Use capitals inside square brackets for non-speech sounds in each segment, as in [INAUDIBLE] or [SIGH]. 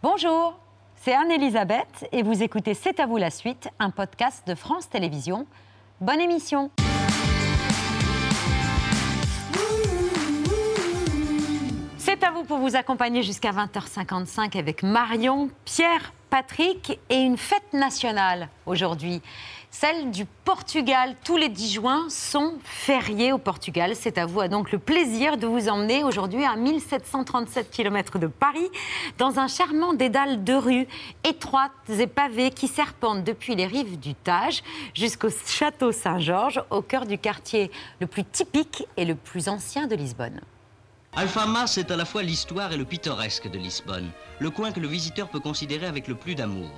Bonjour, c'est Anne-Elisabeth et vous écoutez C'est à vous la suite, un podcast de France Télévisions. Bonne émission C'est à vous pour vous accompagner jusqu'à 20h55 avec Marion, Pierre, Patrick et une fête nationale aujourd'hui celle du Portugal. Tous les 10 juin sont fériés au Portugal. C'est à vous donc le plaisir de vous emmener aujourd'hui à 1737 km de Paris, dans un charmant dédale de rues étroites et pavées qui serpentent depuis les rives du Tage jusqu'au château Saint-Georges, au cœur du quartier le plus typique et le plus ancien de Lisbonne. Alfama, c'est à la fois l'histoire et le pittoresque de Lisbonne, le coin que le visiteur peut considérer avec le plus d'amour.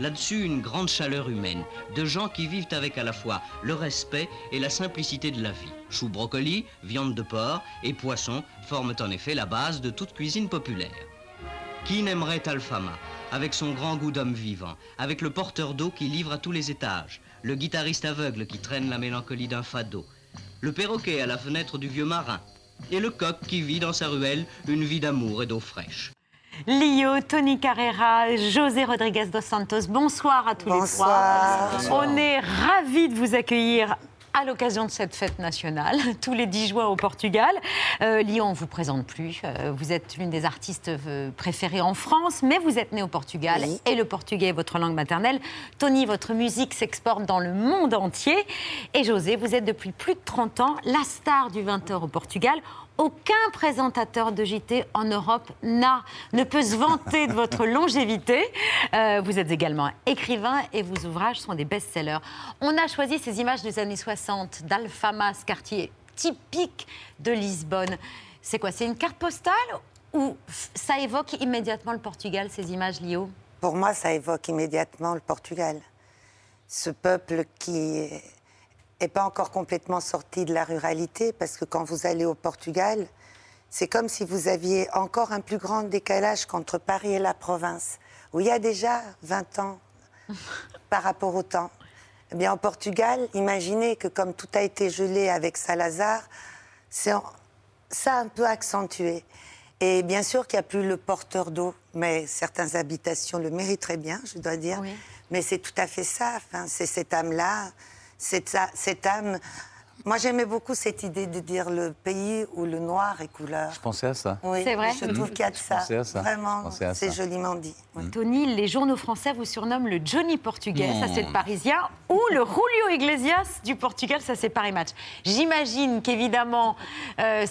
Là-dessus, une grande chaleur humaine, de gens qui vivent avec à la fois le respect et la simplicité de la vie. Choux brocoli, viande de porc et poisson forment en effet la base de toute cuisine populaire. Qui n'aimerait Alfama, avec son grand goût d'homme vivant, avec le porteur d'eau qui livre à tous les étages, le guitariste aveugle qui traîne la mélancolie d'un fado, le perroquet à la fenêtre du vieux marin, et le coq qui vit dans sa ruelle une vie d'amour et d'eau fraîche. Lio, Tony Carrera, José Rodriguez dos Santos, bonsoir à tous les trois. On est ravis de vous accueillir à l'occasion de cette fête nationale, [LAUGHS] tous les 10 juin au Portugal. Euh, Lyon, on ne vous présente plus. Euh, vous êtes l'une des artistes euh, préférées en France, mais vous êtes né au Portugal et le portugais est votre langue maternelle. Tony, votre musique s'exporte dans le monde entier. Et José, vous êtes depuis plus de 30 ans la star du 20h au Portugal. Aucun présentateur de JT en Europe n'a, ne peut se vanter de votre longévité. Euh, vous êtes également écrivain et vos ouvrages sont des best-sellers. On a choisi ces images des années 60 d'Alfama, ce quartier typique de Lisbonne. C'est quoi C'est une carte postale ou ça évoque immédiatement le Portugal, ces images, Lio? Pour moi, ça évoque immédiatement le Portugal. Ce peuple qui n'est pas encore complètement sorti de la ruralité, parce que quand vous allez au Portugal, c'est comme si vous aviez encore un plus grand décalage qu'entre Paris et la province, où il y a déjà 20 ans [LAUGHS] par rapport au temps. Eh bien, au Portugal, imaginez que comme tout a été gelé avec Salazar, ça a un peu accentué. Et bien sûr qu'il n'y a plus le porteur d'eau, mais certaines habitations le mériteraient bien, je dois dire. Mais c'est tout à fait ça. Enfin, c'est cette âme-là cette, cette âme. Moi, j'aimais beaucoup cette idée de dire le pays où le noir est couleur. Je pensais à ça. Oui, c'est vrai. Je trouve qu'il y a de ça. ça. Vraiment, c'est joliment dit. Tony, les journaux français vous surnomment le Johnny portugais, ça c'est le parisien, ou le Julio Iglesias du Portugal, ça c'est Paris Match. J'imagine qu'évidemment, euh,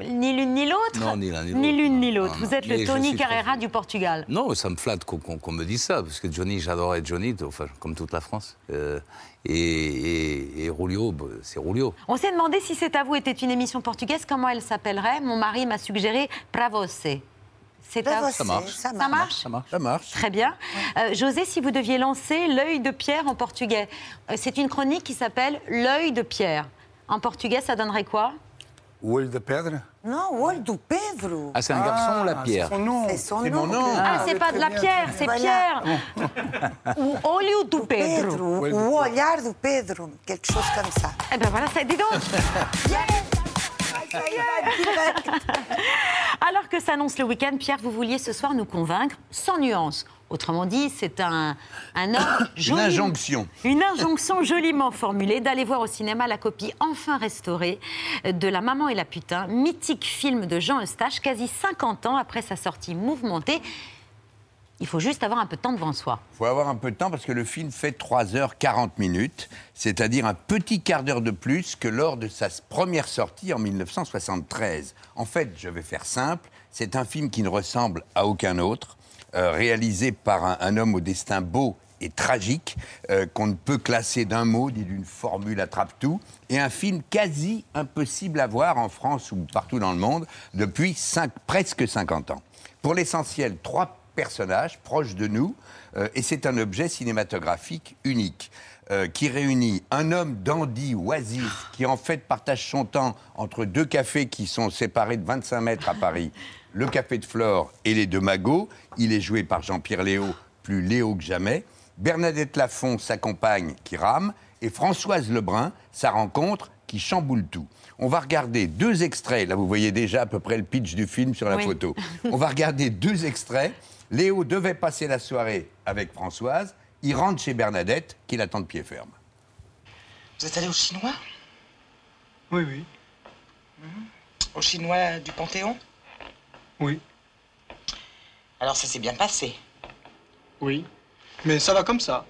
ni l'une ni l'autre. ni l'un ni l'une ni l'autre. Vous êtes le Tony Carrera du Portugal. Non, ça me flatte qu'on me dise ça, parce que Johnny, j'adorais Johnny, enfin, comme toute la France. Euh, et, et, Rulio, bah, c'est Rulio. On s'est demandé si C'est à vous était une émission portugaise, comment elle s'appellerait. Mon mari m'a suggéré Pravose. C'est à... ça, marche. Ça, marche. ça marche. Ça marche. Très bien. Euh, José, si vous deviez lancer l'œil de Pierre en portugais, euh, c'est une chronique qui s'appelle L'œil de Pierre. En portugais, ça donnerait quoi? O olho da pedra Non, o olho do Pedro. Ah, c'est un garçon ou la pierre C'est son nom. C'est son C'est nom. mon nom. Ah, c'est pas de la pierre, c'est Voilà. Pierre. o olho do Pedro. Pedro, o olhar do Pedro, quelque chose comme ça. Eh ben voilà, ça, dis donc. [LAUGHS] Alors que s'annonce le week-end, Pierre, vous vouliez ce soir nous convaincre sans nuance. Autrement dit, c'est un, un ordre Une injonction. Une injonction joliment formulée d'aller voir au cinéma la copie enfin restaurée de La Maman et la Putain, mythique film de Jean Eustache, quasi 50 ans après sa sortie mouvementée. Il faut juste avoir un peu de temps devant soi. Il faut avoir un peu de temps parce que le film fait 3h40 minutes, c'est-à-dire un petit quart d'heure de plus que lors de sa première sortie en 1973. En fait, je vais faire simple, c'est un film qui ne ressemble à aucun autre, euh, réalisé par un, homme au destin beau et tragique, euh, qu'on ne peut classer d'un mot, dit d'une formule attrape-tout, et un film quasi impossible à voir en France ou partout dans le monde depuis presque 50 ans. Pour l'essentiel, trois personnages proches de nous, euh, et c'est un objet cinématographique unique. euh, qui réunit un homme dandy, oisif, qui en fait partage son temps entre deux cafés qui sont séparés de 25 mètres à Paris, [LAUGHS] le café de Flore et les deux magots. Il est joué par Jean-Pierre Léo, plus Léo que jamais. Bernadette Lafont, sa compagne, qui rame, et Françoise Lebrun, sa rencontre, qui chamboule tout. On va regarder deux extraits. Là, vous voyez déjà à peu près le pitch du film sur la Oui. photo. [LAUGHS] On va regarder deux extraits. Léo devait passer la soirée avec Françoise. Il rentre chez Bernadette, qui l'attend de pied ferme. Vous êtes allé au Chinois? Oui, oui. Au Chinois du Panthéon? Oui. Alors ça s'est bien passé? Oui. Mais ça va comme ça.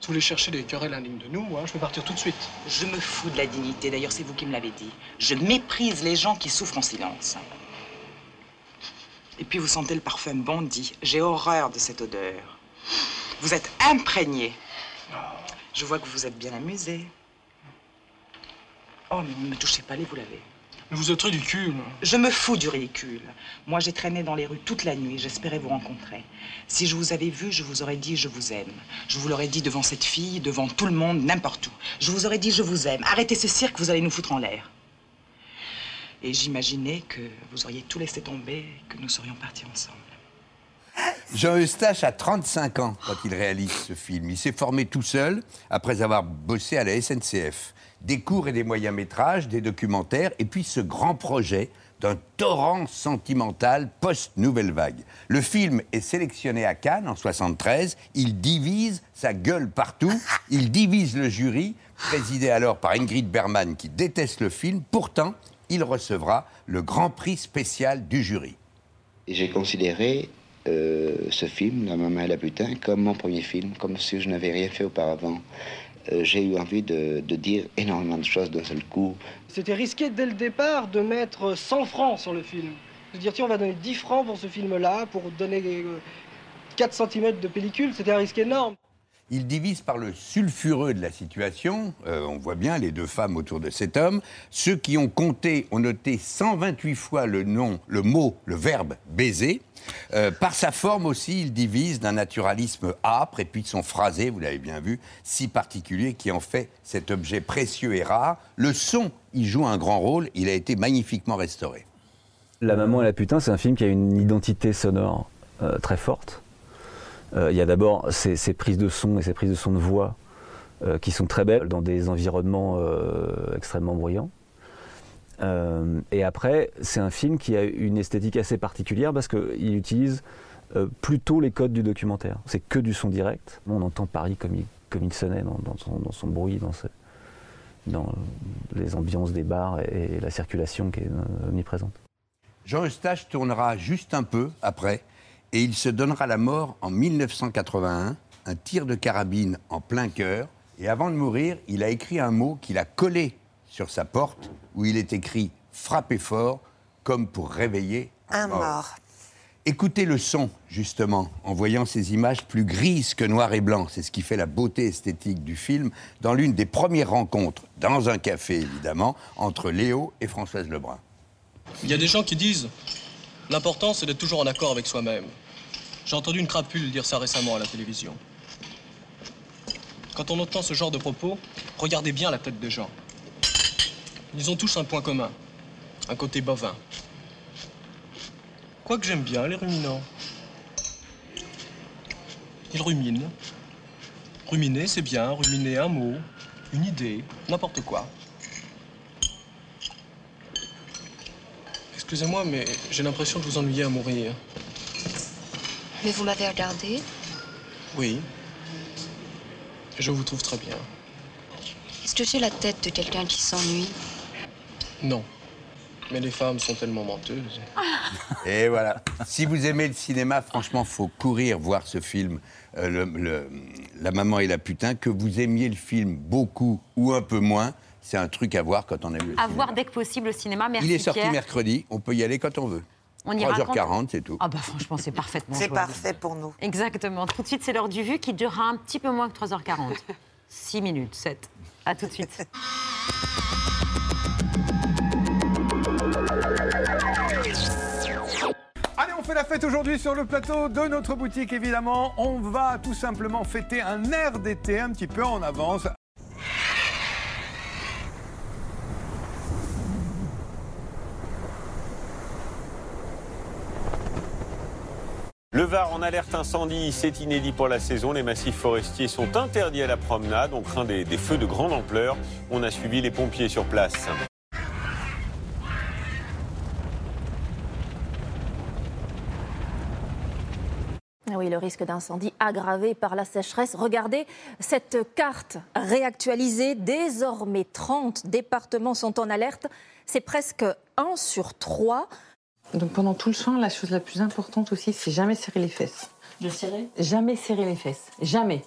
Si vous voulez chercher des querelles indignes de nous, hein, je peux partir tout de suite. Je me fous de la dignité, d'ailleurs c'est vous qui me l'avez dit. Je méprise les gens qui souffrent en silence. Et puis vous sentez le parfum bondi. J'ai horreur de cette odeur. Vous êtes imprégné. Je vois que vous êtes bien amusé. Oh, mais ne me touchez pas les, vous l'avez. Mais vous êtes ridicule. Je me fous du ridicule. Moi, j'ai traîné dans les rues toute la nuit. J'espérais vous rencontrer. Si je vous avais vu, je vous aurais dit je vous aime. Je vous l'aurais dit devant cette fille, devant tout le monde, n'importe où. Je vous aurais dit je vous aime. Arrêtez ce cirque, vous allez nous foutre en l'air. Et j'imaginais que vous auriez tout laissé tomber que nous serions partis ensemble. Jean Eustache a 35 ans quand il réalise ce film. Il s'est formé tout seul après avoir bossé à la SNCF. Des cours et des moyens métrages, des documentaires, et puis ce grand projet d'un torrent sentimental post-Nouvelle Vague. Le film est sélectionné à Cannes en 73. Il divise sa gueule partout. Il divise le jury, présidé alors par Ingrid Bergman, qui déteste le film. Pourtant, il recevra le grand prix spécial du jury. J'ai considéré euh, ce film, La maman et la putain, comme mon premier film, comme si je n'avais rien fait auparavant. Euh, J'ai eu envie de, de dire énormément de choses d'un seul coup. C'était risqué dès le départ de mettre 100 francs sur le film. De dire, tiens, on va donner 10 francs pour ce film-là, pour donner euh, 4 cm de pellicule, c'était un risque énorme. Il divise par le sulfureux de la situation. Euh, on voit bien les deux femmes autour de cet homme. Ceux qui ont compté ont noté 128 fois le nom, le mot, le verbe baiser. Euh, par sa forme aussi, il divise d'un naturalisme âpre et puis de son phrasé, vous l'avez bien vu, si particulier qui en fait cet objet précieux et rare. Le son y joue un grand rôle. Il a été magnifiquement restauré. La maman et la putain, c'est un film qui a une identité sonore euh, très forte. Euh, Il y a d'abord ces, prises de son et ces prises de son de voix euh, qui sont très belles dans des environnements euh, extrêmement bruyants. Et après, c'est un film qui a une esthétique assez particulière parce qu'il utilise plutôt les codes du documentaire. C'est que du son direct. On entend Paris comme il, comme il sonnait dans, son, dans son bruit, dans, les ambiances des bars et, et la circulation qui est omniprésente. Jean Eustache tournera juste un peu après et il se donnera la mort en 1981, un tir de carabine en plein cœur. Et avant de mourir, il a écrit un mot qu'il a collé sur sa porte où il est écrit Frappez fort, comme pour réveiller Un mort. Écoutez le son, justement, en voyant ces images plus grises que noir et blanc. C'est ce qui fait la beauté esthétique du film, dans l'une des premières rencontres, dans un café évidemment, entre Léo et Françoise Lebrun. Il y a des gens qui disent l'important c'est d'être toujours en accord avec soi-même. J'ai entendu une crapule dire ça récemment à la télévision. Quand on entend ce genre de propos, regardez bien la tête des gens. Ils ont tous un point commun, un côté bovin. Quoique j'aime bien les ruminants. Ils ruminent. Ruminer, c'est bien. Ruminer un mot, une idée, n'importe quoi. Excusez-moi, mais j'ai l'impression de vous ennuyer à mourir. Mais vous m'avez regardé Oui. Je vous trouve très bien. Est-ce que j'ai la tête de quelqu'un qui s'ennuie? Non. Mais les femmes sont tellement menteuses. [LAUGHS] Et voilà. si vous aimez le cinéma, franchement, faut courir voir ce film, euh, le- le- La maman et la putain. Que vous aimiez le film beaucoup ou un peu moins, c'est un truc à voir quand on aime le À cinéma. voir dès que possible au cinéma. Merci Il est sorti Pierre. mercredi, on peut y aller quand on veut. On y 3h40, c'est tout. Ah bah franchement, c'est parfaitement C'est parfait pour nous. Exactement. Tout de suite, c'est l'heure du vu qui durera un petit peu moins que 3h40. 6 [LAUGHS] minutes, 7. À tout de suite. [LAUGHS] Allez, on fait la fête aujourd'hui sur le plateau de notre boutique, évidemment. On va tout simplement fêter un air d'été un petit peu en avance. Le Var en alerte incendie, c'est inédit pour la saison. Les massifs forestiers sont interdits à la promenade. On craint des, feux de grande ampleur. On a suivi les pompiers sur place. oui, le risque d'incendie aggravé par la sécheresse. Regardez cette carte réactualisée. Désormais, 30 départements sont en alerte. C'est presque 1 sur 3. Donc pendant tout le soin, la chose la plus importante aussi, c'est jamais serrer les fesses. De serrer? Jamais serrer les fesses. Jamais.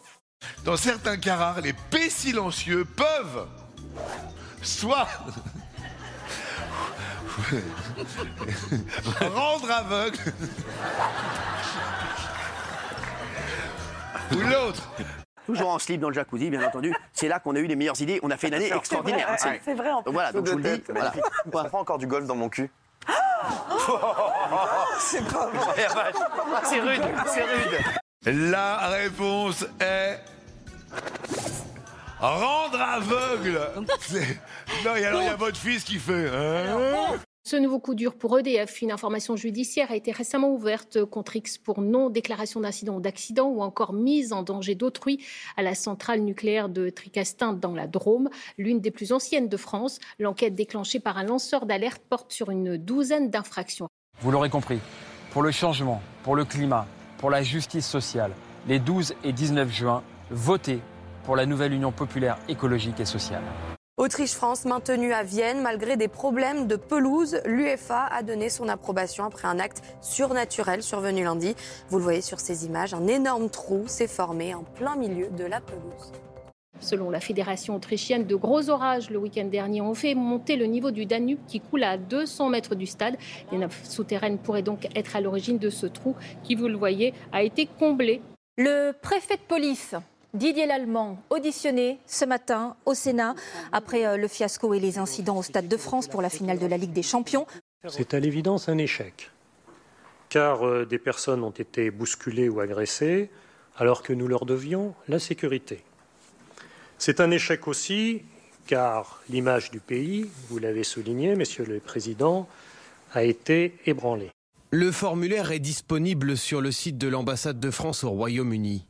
Dans certains cas rares, les paix silencieux peuvent soit [LAUGHS] rendre aveugle ou l'autre. Toujours en slip dans le jacuzzi, bien entendu. C'est là qu'on a eu les meilleures idées. On a fait une année extraordinaire. hein, c'est- vrai en plus. Voilà, donc je vous le dis. Voilà. Ça prend encore du golf dans mon cul. [LAUGHS] C'est pas vrai. C'est rude, c'est rude. La réponse est rendre aveugle. Non, et alors il y a votre fils qui fait. hein? Ce nouveau coup dur pour EDF, une information judiciaire a été récemment ouverte contre X pour non-déclaration d'incident ou d'accident ou encore mise en danger d'autrui à la centrale nucléaire de Tricastin dans la Drôme, l'une des plus anciennes de France. L'enquête déclenchée par un lanceur d'alerte porte sur une douzaine d'infractions. Vous l'aurez compris, pour le changement, pour le climat, pour la justice sociale, les 12 et 19 juin, votez pour la nouvelle Union populaire écologique et sociale. Autriche-France maintenue à Vienne malgré des problèmes de pelouse. L'UEFA a donné son approbation après un acte surnaturel survenu lundi. Vous le voyez sur ces images, un énorme trou s'est formé en plein milieu de la pelouse. Selon la Fédération autrichienne, de gros orages le week-end dernier ont fait monter le niveau du Danube qui coule à 200 mètres du stade. Les nappes souterraines pourraient donc être à l'origine de ce trou qui, vous le voyez, a été comblé. Le préfet de police, Didier Lallemand, auditionné ce matin au Sénat après euh, le fiasco et les incidents au Stade de France pour la finale de la Ligue des Champions. C'est à l'évidence un échec, car euh, des personnes ont été bousculées ou agressées alors que nous leur devions la sécurité. C'est un échec aussi car l'image du pays, vous l'avez souligné, Monsieur le Président, a été ébranlée. Le formulaire est disponible sur le site de l'ambassade de France au Royaume-Uni.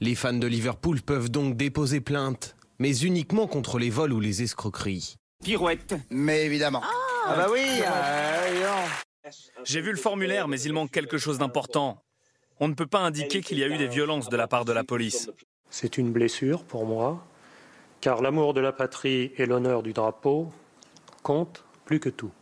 Les fans de Liverpool peuvent donc déposer plainte, mais uniquement contre les vols ou les escroqueries. Pirouette. Mais évidemment. Ah, bah oui. J'ai vu le formulaire, mais il manque quelque chose d'important. On ne peut pas indiquer qu'il y a eu des violences de la part de la police. C'est une blessure pour moi, car l'amour de la patrie et l'honneur du drapeau comptent plus que tout.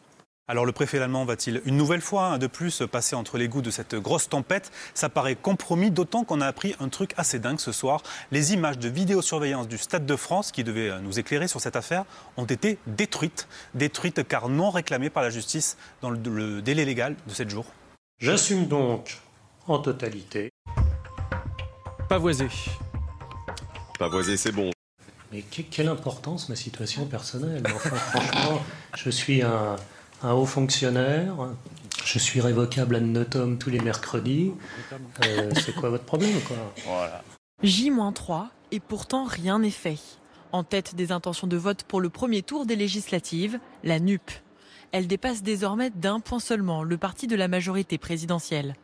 Alors le préfet allemand va-t-il une nouvelle fois, un de plus, passer entre les goûts de cette grosse tempête? Ça paraît compromis, d'autant qu'on a appris un truc assez dingue ce soir. Les images de vidéosurveillance du Stade de France, qui devaient nous éclairer sur cette affaire, ont été détruites. Détruites car non réclamées par la justice dans le, le délai légal de 7 jours. J'assume donc en totalité. Pavoisé. Pavoisé, c'est bon. Mais que- quelle importance ma situation personnelle? Enfin, [LAUGHS] franchement, je suis un, un haut fonctionnaire. Je suis révocable ad notum tous les mercredis. Euh, c'est quoi votre problème, quoi? Voilà. J-3 et pourtant rien n'est fait. En tête des intentions de vote pour le premier tour des législatives, la NUP. Elle dépasse désormais d'un point seulement le parti de la majorité présidentielle.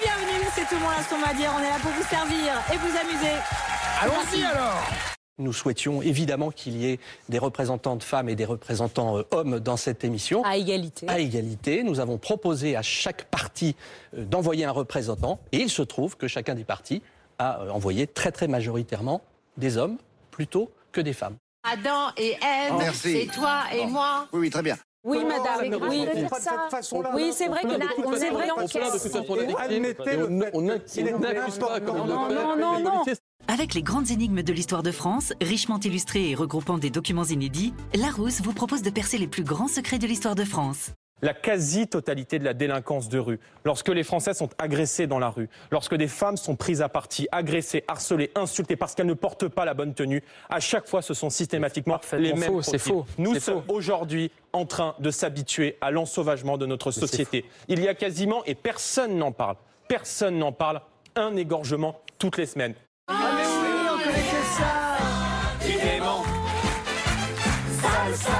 Bienvenue, c'est tout le monde à son. On est là pour vous servir et vous amuser. Allons-y alors Nous souhaitions évidemment qu'il y ait des représentantes femmes et des représentants euh, hommes dans cette émission. À égalité. À égalité. Nous avons proposé à chaque parti euh, d'envoyer un représentant. Et il se trouve que chacun des partis a euh, envoyé très très majoritairement des hommes plutôt que des femmes. Adam et Ève, Merci. c'est toi et moi. Oui, oui, très bien. Oui, Oh, madame. mais Oui, de ça. c'est vrai que là, on est façon, vrai on de toute façon. Admettez le n'importe quoi. Non, non, non, non. Avec les grandes énigmes de l'histoire de France, richement illustrées et regroupant des documents inédits, Larousse vous propose de percer les plus grands secrets de l'histoire de France. la quasi-totalité de la délinquance de rue. Lorsque les Français sont agressés dans la rue, lorsque des femmes sont prises à partie, agressées, harcelées, insultées parce qu'elles ne portent pas la bonne tenue, à chaque fois ce sont systématiquement les mêmes faux, c'est faux, Nous sommes aujourd'hui en train de s'habituer à l'ensauvagement de notre société. Il y a quasiment, et personne n'en parle, personne n'en parle, un égorgement toutes les semaines. Ah mais oui, on connaissait ça. Élément. Salsa,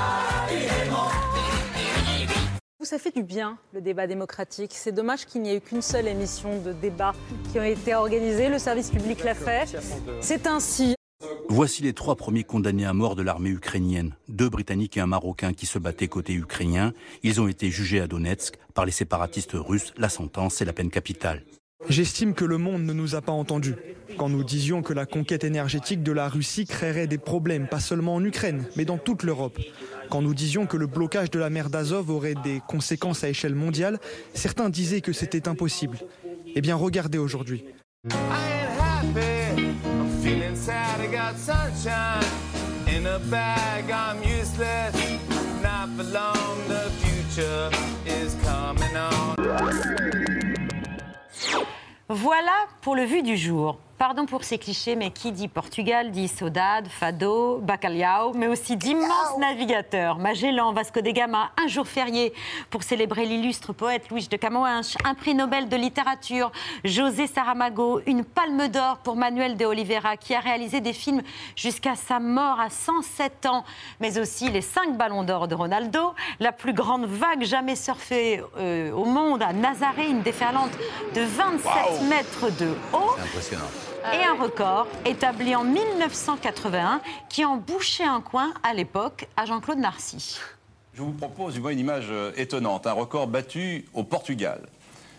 Ça fait du bien, le débat démocratique. C'est dommage qu'il n'y ait eu qu'une seule émission de débat qui a été organisée. Le service public l'a fait. C'est ainsi. Voici les trois premiers condamnés à mort de l'armée ukrainienne, deux Britanniques et un Marocain qui se battaient côté ukrainien. Ils ont été jugés à Donetsk par les séparatistes russes. La sentence, c'est la peine capitale. J'estime que le monde ne nous a pas entendus. Quand nous disions que la conquête énergétique de la Russie créerait des problèmes, pas seulement en Ukraine, mais dans toute l'Europe. Quand nous disions que le blocage de la mer d'Azov aurait des conséquences à échelle mondiale, certains disaient que c'était impossible. Eh bien, regardez aujourd'hui. Voilà pour le vu du jour. Pardon pour ces clichés, mais qui dit Portugal dit Saudade, Fado, Bacalhau, mais aussi d'immenses navigateurs. Magellan, Vasco de Gama, un jour férié pour célébrer l'illustre poète Luis de Camões, un prix Nobel de littérature, José Saramago, une palme d'or pour Manuel de Oliveira, qui a réalisé des films jusqu'à sa mort à 107 ans, mais aussi les cinq ballons d'or de Ronaldo, la plus grande vague jamais surfée euh, au monde à Nazaré, une déferlante de 27 mètres de haut. C'est impressionnant. Et un record établi en 1981 qui en bouchait un coin à l'époque à Jean-Claude Narcy. Je vous propose une image euh, étonnante, un record battu au Portugal.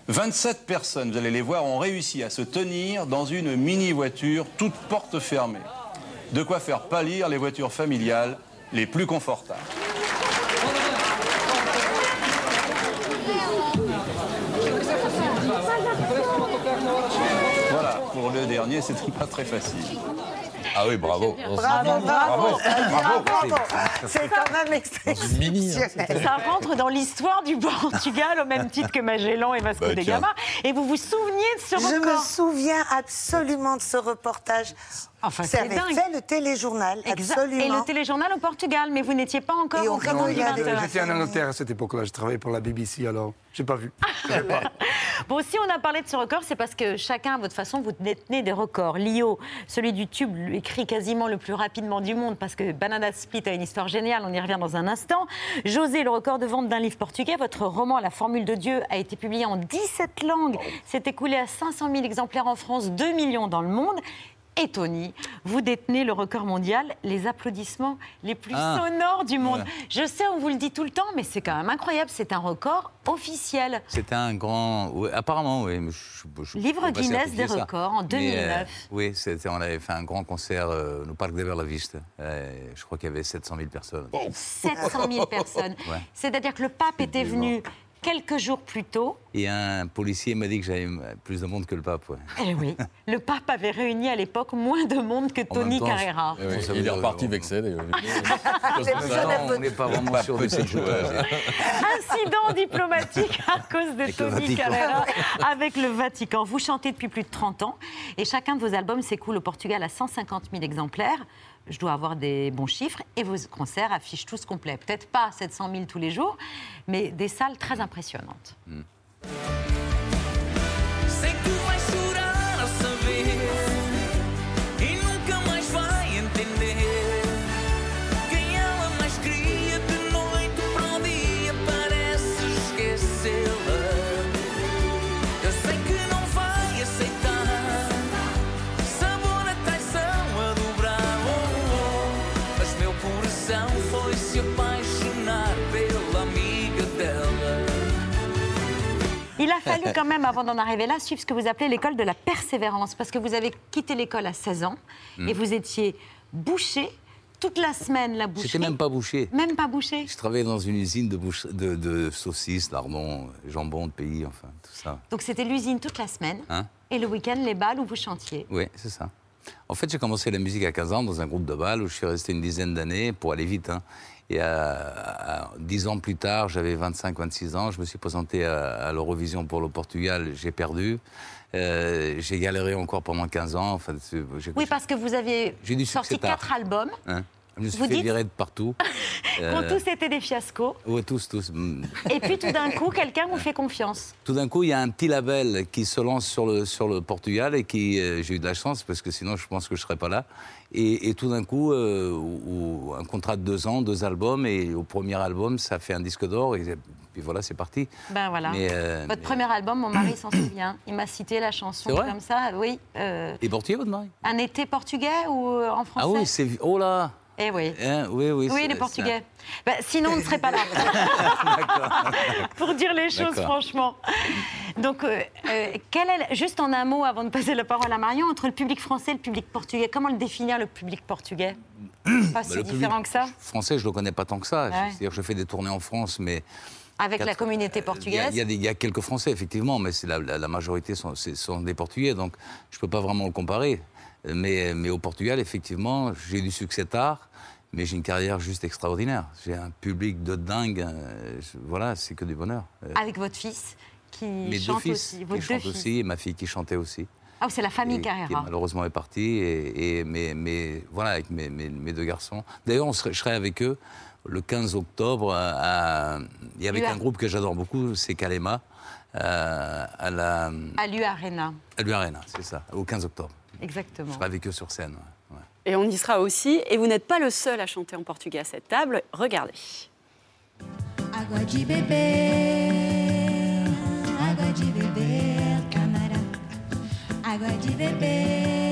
27 personnes, vous allez les voir, ont réussi à se tenir dans une mini-voiture, toute porte fermée. De quoi faire pâlir les voitures familiales les plus confortables. Voilà, pour le dernier, c'était pas très facile. Ah oui, bravo. Bravo, bravo. C'est quand même exceptionnel. Ça rentre dans l'histoire du Portugal au même titre que Magellan et Vasco Bah, de. Gama. Et vous vous souveniez de ce Je me record? souviens absolument de ce reportage. Enfin, c'est dingue. fait le téléjournal, Exact. absolument. Et le téléjournal au Portugal, mais vous n'étiez pas encore au 20 J'étais en Angleterre à cette époque-là, je travaillais pour la BBC, alors j'ai pas vu. Je savais pas. Bon, si on a parlé de ce record, c'est parce que chacun, à votre façon, vous détenez des records. Lio, celui du tube, écrit quasiment le plus rapidement du monde, parce que Banana Split a une histoire géniale, on y revient dans un instant. José, le record de vente d'un livre portugais, votre roman La Formule de Dieu a été publié en 17 langues, s'est écoulé à 500 000 exemplaires en France, 2 millions dans le monde. Et Tony, vous détenez le record mondial, les applaudissements les plus Ah. sonores du monde. Je sais, on vous le dit tout le temps, mais c'est quand même incroyable, c'est un record officiel. C'était un grand. oui, apparemment, oui. mais je- je- Livre je Guinness des ça. records en Mais, 2009. euh, oui, c'était- on avait fait un grand concert euh, au Parc de Vista. Euh, je crois qu'il y avait 700 000 personnes. 700 000 personnes. Ouais. C'est-à-dire que le pape était venu quelques jours plus tôt. Et un policier m'a dit que j'avais plus de monde que le pape. ouais. Eh oui, [LAUGHS] le pape avait réuni à l'époque moins de monde que Tony temps, Carrera. je- ça veut il est dire- reparti vexé. [LAUGHS] on n'est pas vraiment sûr de cette chose. Incident diplomatique à cause de Avec Tony Vatican. Carrera avec le Vatican. Vous chantez depuis plus de 30 ans et chacun de vos albums s'écoule au Portugal à 150 000 exemplaires. Je dois avoir des bons chiffres et vos concerts affichent tous complets. Peut-être pas 700 000 tous les jours, mais des salles très impressionnantes. Sei fallu quand même, avant d'en arriver là, suivre ce que vous appelez l'école de la persévérance, parce que vous avez quitté l'école à 16 ans Mm. et vous étiez bouché toute la semaine, la boucherie. J'étais même pas bouché. Même pas bouché. Je travaillais dans une usine de, bouche- de, de saucisses, lardons, jambon de pays, enfin, tout ça. Donc c'était l'usine toute la semaine Hein? Et le week-end, les balles où vous chantiez. Oui, c'est ça. En fait, j'ai commencé la musique à 15 ans dans un groupe de bal où je suis resté une dizaine d'années pour aller vite. hein. Et à, à- dix ans plus tard, j'avais 25-26 ans, je me suis présenté à, à l'Eurovision pour le Portugal, j'ai perdu. Euh, j'ai galéré encore pendant 15 ans. Enfin, Oui, parce que vous avez sorti quatre albums, hein. Je me suis Vous fait dites virer de partout. [LAUGHS] qui ont Euh, tous été des fiascos. ouais, tous, tous. Mm. Et puis tout d'un coup, [LAUGHS] quelqu'un vous fait confiance. Tout d'un coup, il y a un petit label qui se lance sur le, sur le Portugal et qui, euh, j'ai eu de la chance parce que sinon je pense que je ne serais pas là. Et, et tout d'un coup, euh, ou- un contrat de deux ans, deux albums, et au premier album, ça fait un disque d'or. Et puis voilà, c'est parti. Ben voilà. Mais, euh, Votre mais- premier album, mon mari s'en souvient. Il m'a cité la chanson comme ça. Oui. Et portugais, votre mari? Un été portugais ou en français Ah oui, c'est. Oh là Eh oui. Hein, Oui, oui. Les Portugais. Ben, sinon, on ne serait pas là. [LAUGHS] [LAUGHS] Pour dire les choses franchement. Donc, euh, euh, quel est, juste en un mot, avant de passer la parole à Marion, entre le public français et le public portugais, comment le définir le public portugais? Pas Bah, si le différent public que ça Français, je ne le connais pas tant que ça. Ouais. C'est-à-dire que je fais des tournées en France, mais. Avec la communauté a, portugaise il y a y quelques Français, effectivement, mais la, la- la majorité sont, sont des Portugais, donc je ne peux pas vraiment le comparer. Mais, mais au Portugal, effectivement, j'ai du succès tard, mais j'ai une carrière juste extraordinaire. J'ai un public de dingue. euh, je- voilà, c'est que du bonheur. Euh, Avec votre fils qui Mes deux chante fils aussi. qui Vos deux chantent fils. aussi, et ma fille qui chantait aussi. Ah, c'est la famille et qui Carrera. malheureusement est partie. Et, et- mais, mais voilà, avec mes, mes- mes deux garçons. D'ailleurs, serait- je serai avec eux le 15 octobre à, à- et avec Lui, un groupe que j'adore beaucoup, c'est Kalema, euh, à la À l'U Arena, à l'U-Arena, c'est ça, au 15 octobre. Je exactement. serai avec eux sur scène. ouais. Et on y sera aussi. Et vous n'êtes pas le seul à chanter en portugais à cette table. Regardez. Água de beber, água de beber, camarada. Água de beber,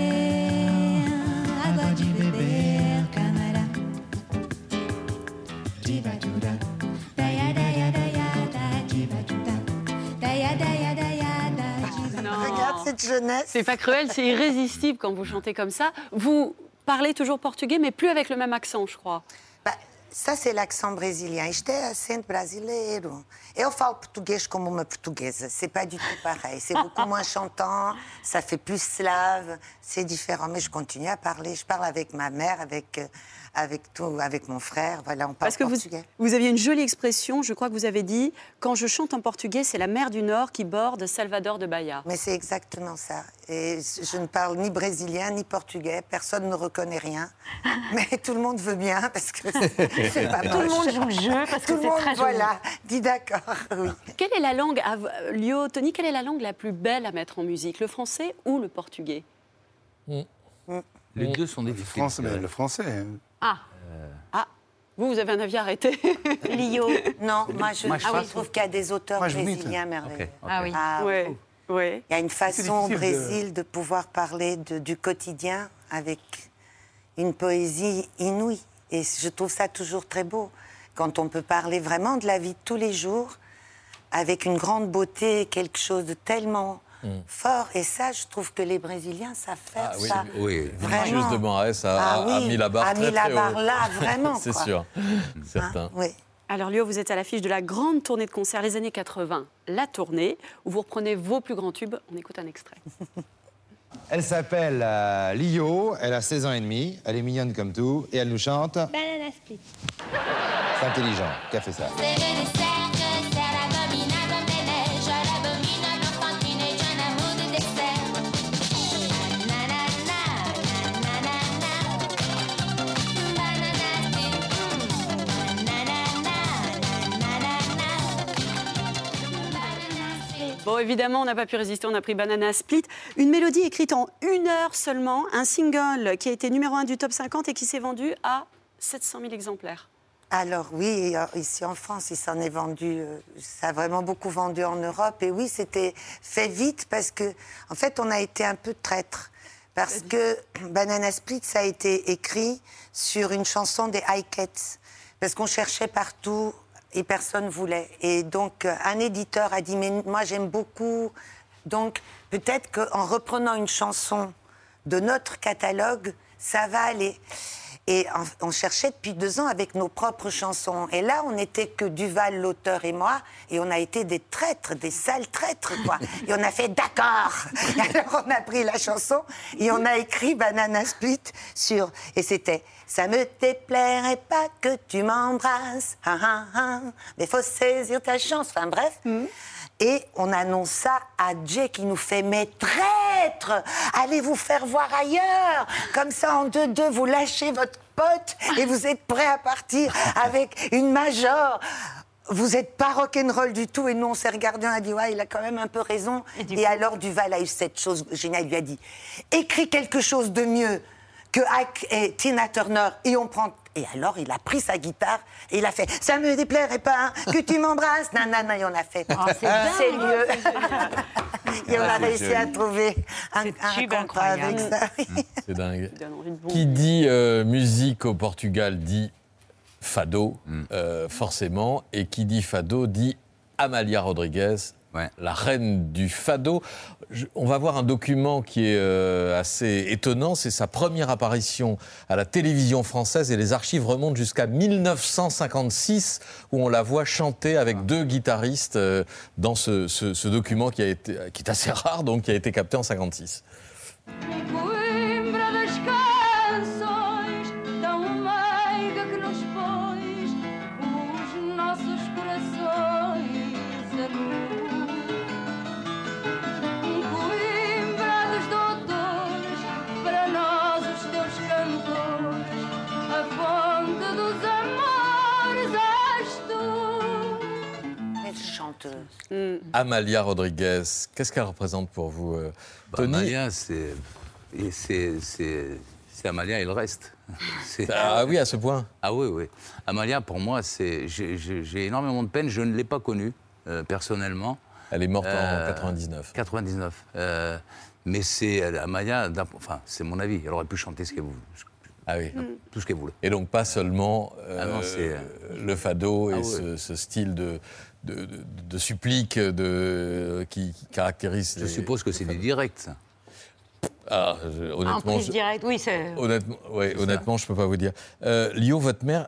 Jeunesse. C'est pas cruel, c'est irrésistible quand vous chantez comme ça. Vous parlez toujours portugais, mais plus avec le même accent, je crois. Bah, ça, c'est l'accent brésilien. Isto é acento brasileiro. Eu falo português como uma portuguesa. C'est pas du tout pareil. C'est beaucoup moins chantant, ça fait plus slave, c'est différent. Mais je continue à parler. Je parle avec ma mère, avec, euh, avec, mon frère. Voilà, on parle Parce que vous, portugais. vous aviez une jolie expression, je crois que vous avez dit quand je chante en portugais, c'est la mer du Nord qui borde Salvador de Bahia. Mais c'est exactement ça. Et je ne parle ni brésilien ni portugais. Personne ne reconnaît rien. [LAUGHS] Mais tout le monde veut bien parce que c'est [LAUGHS] pas Tout le monde joue le jeu parce que Tout le c'est très joli. voilà, dit d'accord, [LAUGHS] oui. Quelle est la langue, à Lio, Tony, quelle est la langue la plus belle à mettre en musique, le français ou le portugais? Les deux sont difficiles. français, mais le français. Ah. Ah, vous, vous avez un avis arrêté. [LAUGHS] Lio. Non, moi je, Moi, je ah oui, pense- je trouve qu'il y a des auteurs brésiliens merveilleux. Ah oui. Ouais, ouais. Il y a une façon au de- Brésil de... pouvoir parler de- du quotidien avec une poésie inouïe. Et je trouve ça toujours très beau. Quand on peut parler vraiment de la vie de tous les jours avec une grande beauté, quelque chose de tellement fort. Et ça, je trouve que les Brésiliens savent faire Ah oui, ça. oui. Vraiment. Vinicius de Moraes a, Ah a- a oui, mis la barre a très, mis la très barre haut. là, vraiment, [LAUGHS] C'est sûr, certain. oui. Alors, Lio, vous êtes à l'affiche de la grande tournée de concerts les années 80, La Tournée, où vous reprenez vos plus grands tubes. On écoute un extrait. [LAUGHS] Elle s'appelle euh, Lio, elle a 16 ans et demi, elle est mignonne comme tout, et elle nous chante. Banana split. C'est intelligent, qui a fait ça Bon, évidemment, on n'a pas pu résister, on a pris Banana Split. Une mélodie écrite en une heure seulement, un single qui a été numéro un du top 50 et qui s'est vendu à 700 000 exemplaires. Alors oui, euh, ici en France, il s'en est vendu, euh, ça a vraiment beaucoup vendu en Europe. Et oui, c'était fait vite parce que, en fait, on a été un peu traître. Parce que [CLEARS THROAT] Banana Split, ça a été écrit sur une chanson des High Cats. Parce qu'on cherchait partout et personne voulait. Et donc, euh, un éditeur a dit, mais moi j'aime beaucoup. Donc, peut-être qu'en reprenant une chanson de notre catalogue, ça va aller. Et on cherchait depuis deux ans avec nos propres chansons. Et là, on n'était que Duval, l'auteur et moi, et on a été des traîtres, des sales traîtres, quoi. [LAUGHS] Et on a fait d'accord. [LAUGHS] Alors, on a pris la chanson et on a écrit Banana Split sur. Et c'était Ça me déplairait pas que tu m'embrasses, ah, ah, ah, mais faut saisir ta chance. Enfin, bref. Et on annonce ça à Jay qui nous fait Mais traître Allez vous faire voir ailleurs? Comme ça, en deux-deux, vous lâchez votre pote et vous êtes prêt à partir avec une major. Vous n'êtes pas rock'n'roll du tout. Et nous, on s'est regardé, on a dit Ouais, il a quand même un peu raison. Et, alors, Duval a eu cette chose géniale. Il lui a dit Écris quelque chose de mieux que Ike et Tina Turner et on prend Et alors, il a pris sa guitare et il a fait Ça me déplairait pas que tu m'embrasses. Nanana, et on a fait. Oh, c'est dingue. mieux. et on Ah, a c'est réussi à trouver un, un contrat avec incroyable. ça. C'est dingue. Qui dit euh, musique au Portugal dit fado, euh, forcément. Et qui dit fado dit Amalia Rodriguez, la reine du fado. Je- on va voir un document qui est euh, assez étonnant. C'est sa première apparition à la télévision française et les archives remontent jusqu'à 1956 où on la voit chanter avec deux guitaristes euh, dans ce, ce- ce document qui, a été, qui est assez [LAUGHS] rare, donc qui a été capté en 56. Coimbra Amalia Rodriguez, qu'est-ce qu'elle représente pour vous, euh, Bah, Tony Amalia, c'est. c'est- Amalia et le reste. [LAUGHS] Ah oui, à ce point Ah oui, oui. Amalia, pour moi, c'est. j'ai- énormément de peine. Je ne l'ai pas connue, euh, personnellement. Elle est morte en Euh, 99. 99. Euh, mais c'est. Amalia, enfin, c'est mon avis. Elle aurait pu chanter ce qu'elle voulait. Ah oui. Tout ce qu'elle voulait. Et donc pas seulement euh, Ah non, c'est- le fado et Ah oui. ce, ce style de, de, de- de supplique de, qui, qui caractérise. Je suppose que c'est du direct, ça. Ah, je- En honnêtement, prise je- directe, oui, c'est. honnêtement, ouais, honnêtement, je peux pas vous dire. Euh, Lio, votre mère,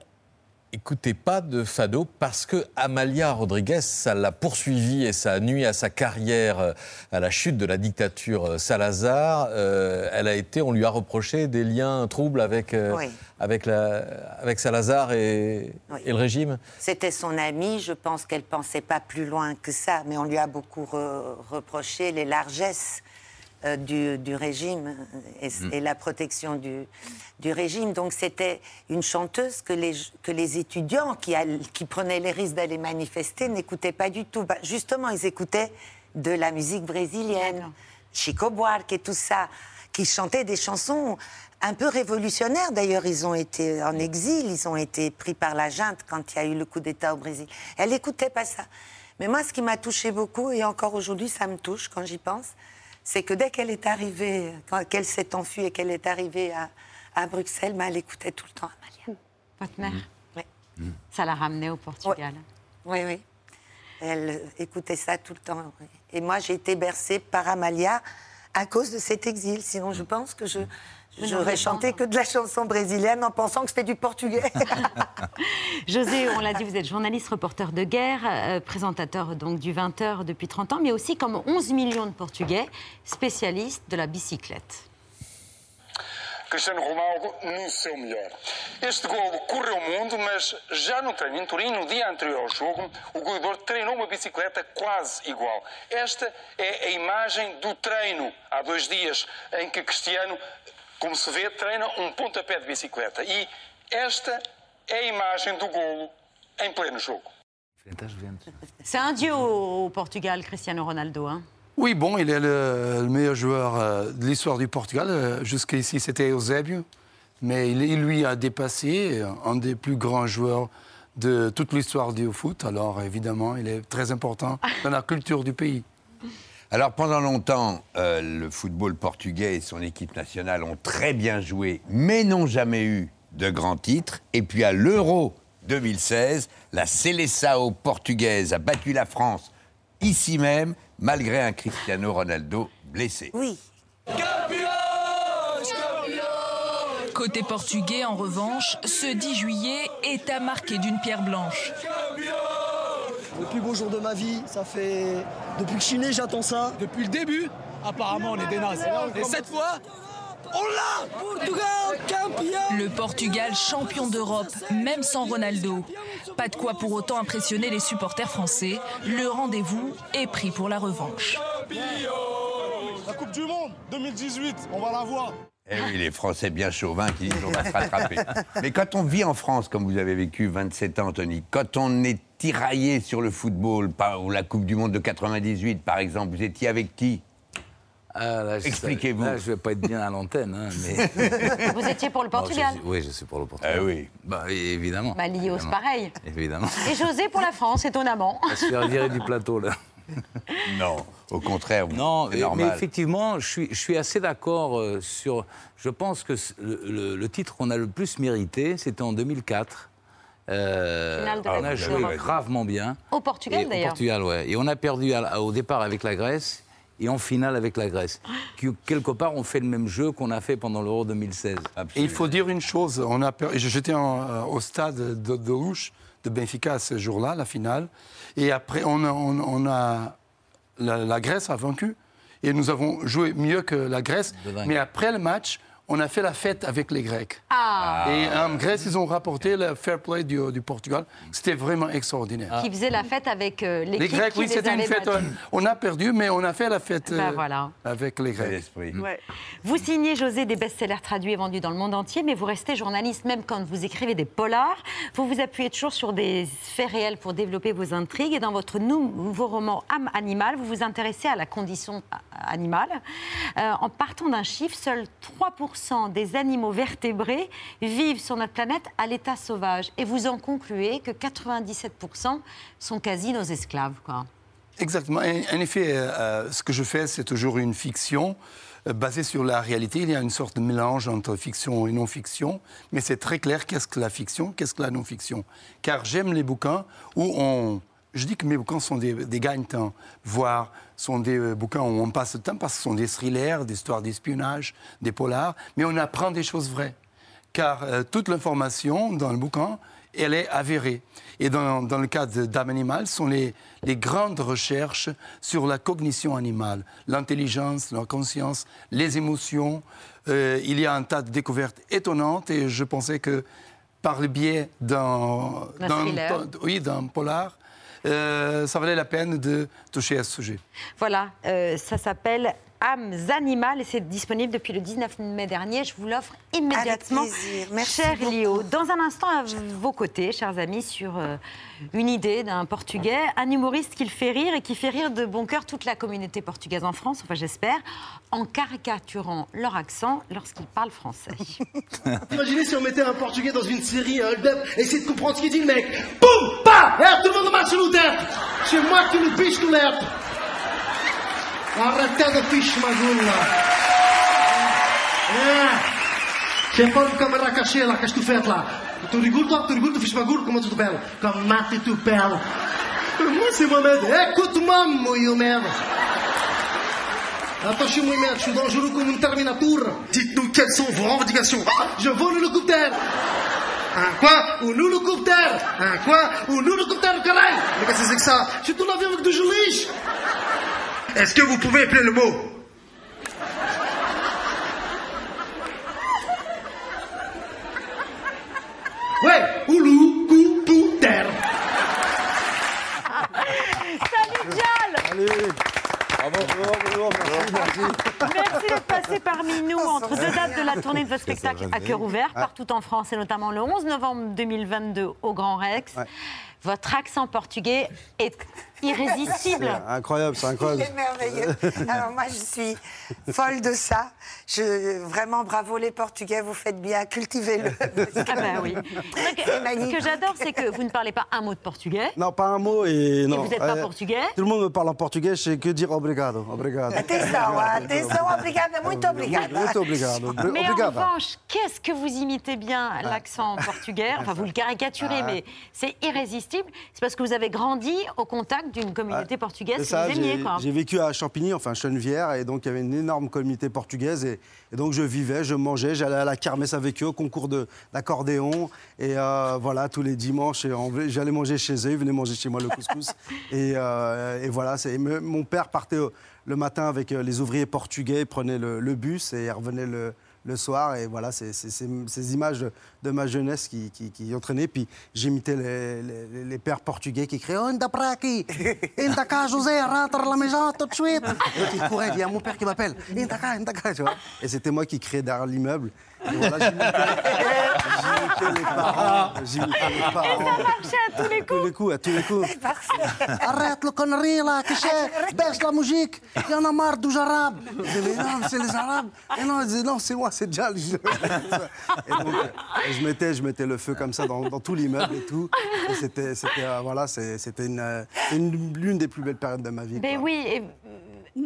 écoutez pas de fado parce que Amalia Rodriguez, ça l'a poursuivi et ça a nuit à sa carrière euh, à la chute de la dictature euh, Salazar. Euh, elle a été, on lui a reproché des liens troubles avec, euh, Oui. avec, la, avec Salazar et, Oui. et le régime. C'était son amie, je pense qu'elle pensait pas plus loin que ça, mais on lui a beaucoup re- reproché les largesses euh, du, du régime euh, et, Mm. et la protection du, du régime. Donc c'était une chanteuse que les, que les étudiants qui, all- qui prenaient les risques d'aller manifester n'écoutaient pas du tout. Bah, justement, ils écoutaient de la musique brésilienne, Chico Buarque et tout ça, qui chantaient des chansons un peu révolutionnaires. D'ailleurs, ils ont été en exil, ils ont été pris par la junte quand il y a eu le coup d'État au Brésil. Elle n'écoutait pas ça. Mais moi, ce qui m'a touché beaucoup, et encore aujourd'hui, ça me touche quand j'y pense, c'est que dès qu'elle est arrivée, quand qu'elle s'est enfuie et qu'elle est arrivée à, à Bruxelles, ben, elle écoutait tout le temps Amalia. Votre mère Oui. Ça l'a ramenée au Portugal. Oui, oui. Elle écoutait ça tout le temps. oui. Et moi, j'ai été bercée par Amalia à cause de cet exil. Sinon, je pense que je non, j'aurais chanté que de la chanson brésilienne en pensant que c'était du portugais. [LAUGHS] José, on l'a dit, vous êtes journaliste, reporter de guerre, euh, présentateur donc du 20h depuis 30 ans, mais aussi comme 11 millions de Portugais, spécialiste de la bicyclette. Cristiano Ronaldo no seu melhor. Este golo correu o mundo, mas já no treino em Turim, no dia anterior ao jogo, o goleador treinou uma bicicleta quase igual. Esta é a imagem do treino há dois dias, em que Cristiano, como se vê, treina um pontapé de bicicleta. E esta é a imagem do golo em pleno jogo. C'est un dieu au, Portugal, Cristiano Ronaldo. hein. Oui, bon, il est le, le meilleur joueur euh, de l'histoire du Portugal. Euh, Jusqu'ici, c'était Eusébio. Mais il, il lui a dépassé euh, un des plus grands joueurs de toute l'histoire du foot. Alors, évidemment, il est très important dans la culture du pays. Alors pendant longtemps, euh, le football portugais et son équipe nationale ont très bien joué, mais n'ont jamais eu de grands titres. Et puis à l'Euro 2016, la Seleção portugaise a battu la France ici même, malgré un Cristiano Ronaldo blessé. Oui. Côté portugais, en revanche, ce 10 juillet est à marquer d'une pierre blanche. Le plus beau jour de ma vie, ça fait. Depuis que je suis né, j'attends ça. Depuis le début, apparemment, on est des nazes. Et cette fois, on l'a Portugal, champion Le Portugal champion d'Europe, même sans Ronaldo. Pas de quoi pour autant impressionner les supporters français. Le rendez-vous est pris pour la revanche. La Coupe du Monde 2018, on va la voir. Eh oui, les Français bien chauvins qui disent on va se rattraper. Mais quand on vit en France, comme vous avez vécu 27 ans, Tony, quand on est tiraillé sur le football, par- ou la Coupe du Monde de 98, par exemple, vous étiez avec qui? Ah, je- Expliquez-vous. Là, je vais pas être bien à l'antenne, hein, mais... [LAUGHS] Vous étiez pour le Portugal Non, je suis- oui, je suis pour le Portugal. Ah oui. Bah, évidemment. Bah, Lios, Évidemment. pareil. Évidemment. Et José pour la France, étonnamment. Se faire virer du plateau, là. [LAUGHS] Non, au contraire, Non, mais, normal. mais effectivement, je suis, je suis assez d'accord euh, sur. Je pense que c- le, le- le titre qu'on a le plus mérité, c'était en 2004. Euh, de la on a joué gravement bien. Au Portugal, Et Au d'ailleurs. Portugal, ouais. Et on a perdu à- au départ avec la Grèce et en finale avec la Grèce. Qui, quelque part, on fait le même jeu qu'on a fait pendant l'Euro 2016. Et il faut dire une chose, on a per- j'étais euh, au stade de, de Rouge de Benfica ce jour-là, la finale, et après on a, on, on a- la, la Grèce a vaincu et nous avons joué mieux que la Grèce, mais après le match, on a fait la fête avec les Grecs. Ah Et en Grèce, ils ont rapporté le fair play du, du Portugal. C'était vraiment extraordinaire. Qui faisait la fête avec euh, Les Grecs, qui oui, c'était une fête. battus. euh, On a perdu, mais on a fait la fête Ben euh, voilà. avec les Grecs. Vous signez, José, des best-sellers traduits et vendus dans le monde entier, mais vous restez journaliste même quand vous écrivez des polars. Vous vous appuyez toujours sur des faits réels pour développer vos intrigues. Et dans votre nou- nouveau roman Âme animale, vous vous intéressez à la condition a- animale. Euh, en partant d'un chiffre, seuls 3% des animaux vertébrés vivent sur notre planète à l'état sauvage. Et vous en concluez que 97% sont quasi nos esclaves. Exactement. En, en effet, euh, euh, ce que je fais, c'est toujours une fiction euh, basée sur la réalité. Il y a une sorte de mélange entre fiction et non-fiction, mais c'est très clair qu'est-ce que la fiction, qu'est-ce que la non-fiction? Car j'aime les bouquins où on... Je dis que mes bouquins sont des, des gagne-temps, voire sont des euh, bouquins où on passe le temps parce que ce sont des thrillers, des histoires d'espionnage, des polars, mais on apprend des choses vraies car euh, toute l'information dans le bouquin, elle est avérée. Et dans, dans le cas de Dame Animale, ce sont les, les grandes recherches sur la cognition animale, l'intelligence, la conscience, les émotions. Euh, il y a un tas de découvertes étonnantes et je pensais que par le biais d'un Un d'un- thriller. oui, d'un polar, euh, ça valait la peine de toucher à ce sujet. Voilà, euh, ça s'appelle Âmes animales et c'est disponible depuis le 19 mai dernier. Je vous l'offre immédiatement. Avec. Merci Cher beaucoup. Lio, dans un instant à vos côtés, chers amis, sur euh, une idée d'un Portugais, un humoriste qui le fait rire et qui fait rire de bon cœur toute la communauté portugaise en France, enfin j'espère, en caricaturant leur accent lorsqu'ils parlent français. [LAUGHS] Imaginez si on mettait un portugais dans une série, un hold-up, et essayer de comprendre ce qu'il dit le mec. Boum Pas tout le monde marche no teto C'est moi qui le piche no teto Arrêtez de piche magoula É C'è poi un camera cachê lá, que tu fez lá Tu rigurdo, tu rigurdo, fiz bagulho, como tu belo Comme mate tu belo Moi c'est Mohamed, écoute-moi, mon merde Attention, mon merde, je suis dangereux comme une Terminator. Dites-nous quelles sont vos revendications. Ah, je vole l'hélicoptère. Un quoi? Un hélicoptère. Un quoi? Un hélicoptère, caralho. Mais qu'est-ce que c'est que ça? Je suis tout l'avion avec du geliche. Est-ce que vous pouvez appeler le mot? Ouais, oulou, coup, pou, terre. Salut Dial Allez, bravo, bravo, merci, merci. Merci d'être passé parmi nous entre deux dates de la tournée de votre spectacle à cœur ouvert, Ouais. partout en France et notamment le 11 novembre 2022 au Grand Rex. Ouais. Votre accent portugais est irrésistible. C'est incroyable, c'est incroyable. merveilleux. Alors moi, je suis folle de ça. Je, vraiment, bravo les Portugais, vous faites bien, cultivez-le. [LAUGHS] Ah ben oui. Ce que j'adore, c'est que vous ne parlez pas un mot de portugais. Non, pas un mot et non. vous n'êtes pas Euh, portugais Tout le monde me parle en portugais, je sais que dire obrigado, obrigado. Atenção, atenção, obrigada, muito obrigada. Muito obrigado. Mais en revanche, qu'est-ce que vous imitez bien l'accent portugais? Enfin, vous le caricaturez, Ah. mais c'est irrésistible. C'est parce que vous avez grandi au contact d'une communauté portugaise C'est que ça, vous aimiez, j'ai vécu à Champigny, enfin Chenevière, et donc il y avait une énorme communauté portugaise. Et, et donc je vivais, je mangeais, j'allais à la kermesse avec eux, au concours d'accordéon. Et euh, voilà, tous les dimanches, j'allais manger chez eux, ils venaient manger chez moi le couscous. [LAUGHS] et, euh, et voilà, mon père partait euh, le matin avec euh, les ouvriers portugais, prenait le, le bus et il revenait le, le soir. Et voilà, c'est ces images de, ma jeunesse qui, qui, qui entraînaient. Puis j'imitais les, pères portugais qui criaient Anda para aqui Anda cá, José, rentre à la maison tout de suite Et il courait, il y a mon père qui m'appelle Anda cá, anda cá, tu. Et c'était moi qui criais derrière l'immeuble. Et voilà, j'imitais- les parents. J'imitais les parents. Et ça marchait à tous les coups. À tous les coups, à tous les coups. Arrête le connerie là, que c'est Baisse la musique. Il y en a marre des Arabes. [LAUGHS] Je dis, mais non, c'est les Arabes. Et non, disait, non, c'est moi, c'est Jal. Je- Et donc, je mettais, je mettais le feu comme ça dans, dans tout l'immeuble et tout. Et c'était, c'était, euh, voilà, c'était une, euh, une- l'une des plus belles périodes de ma vie. Mais quoi. oui, et,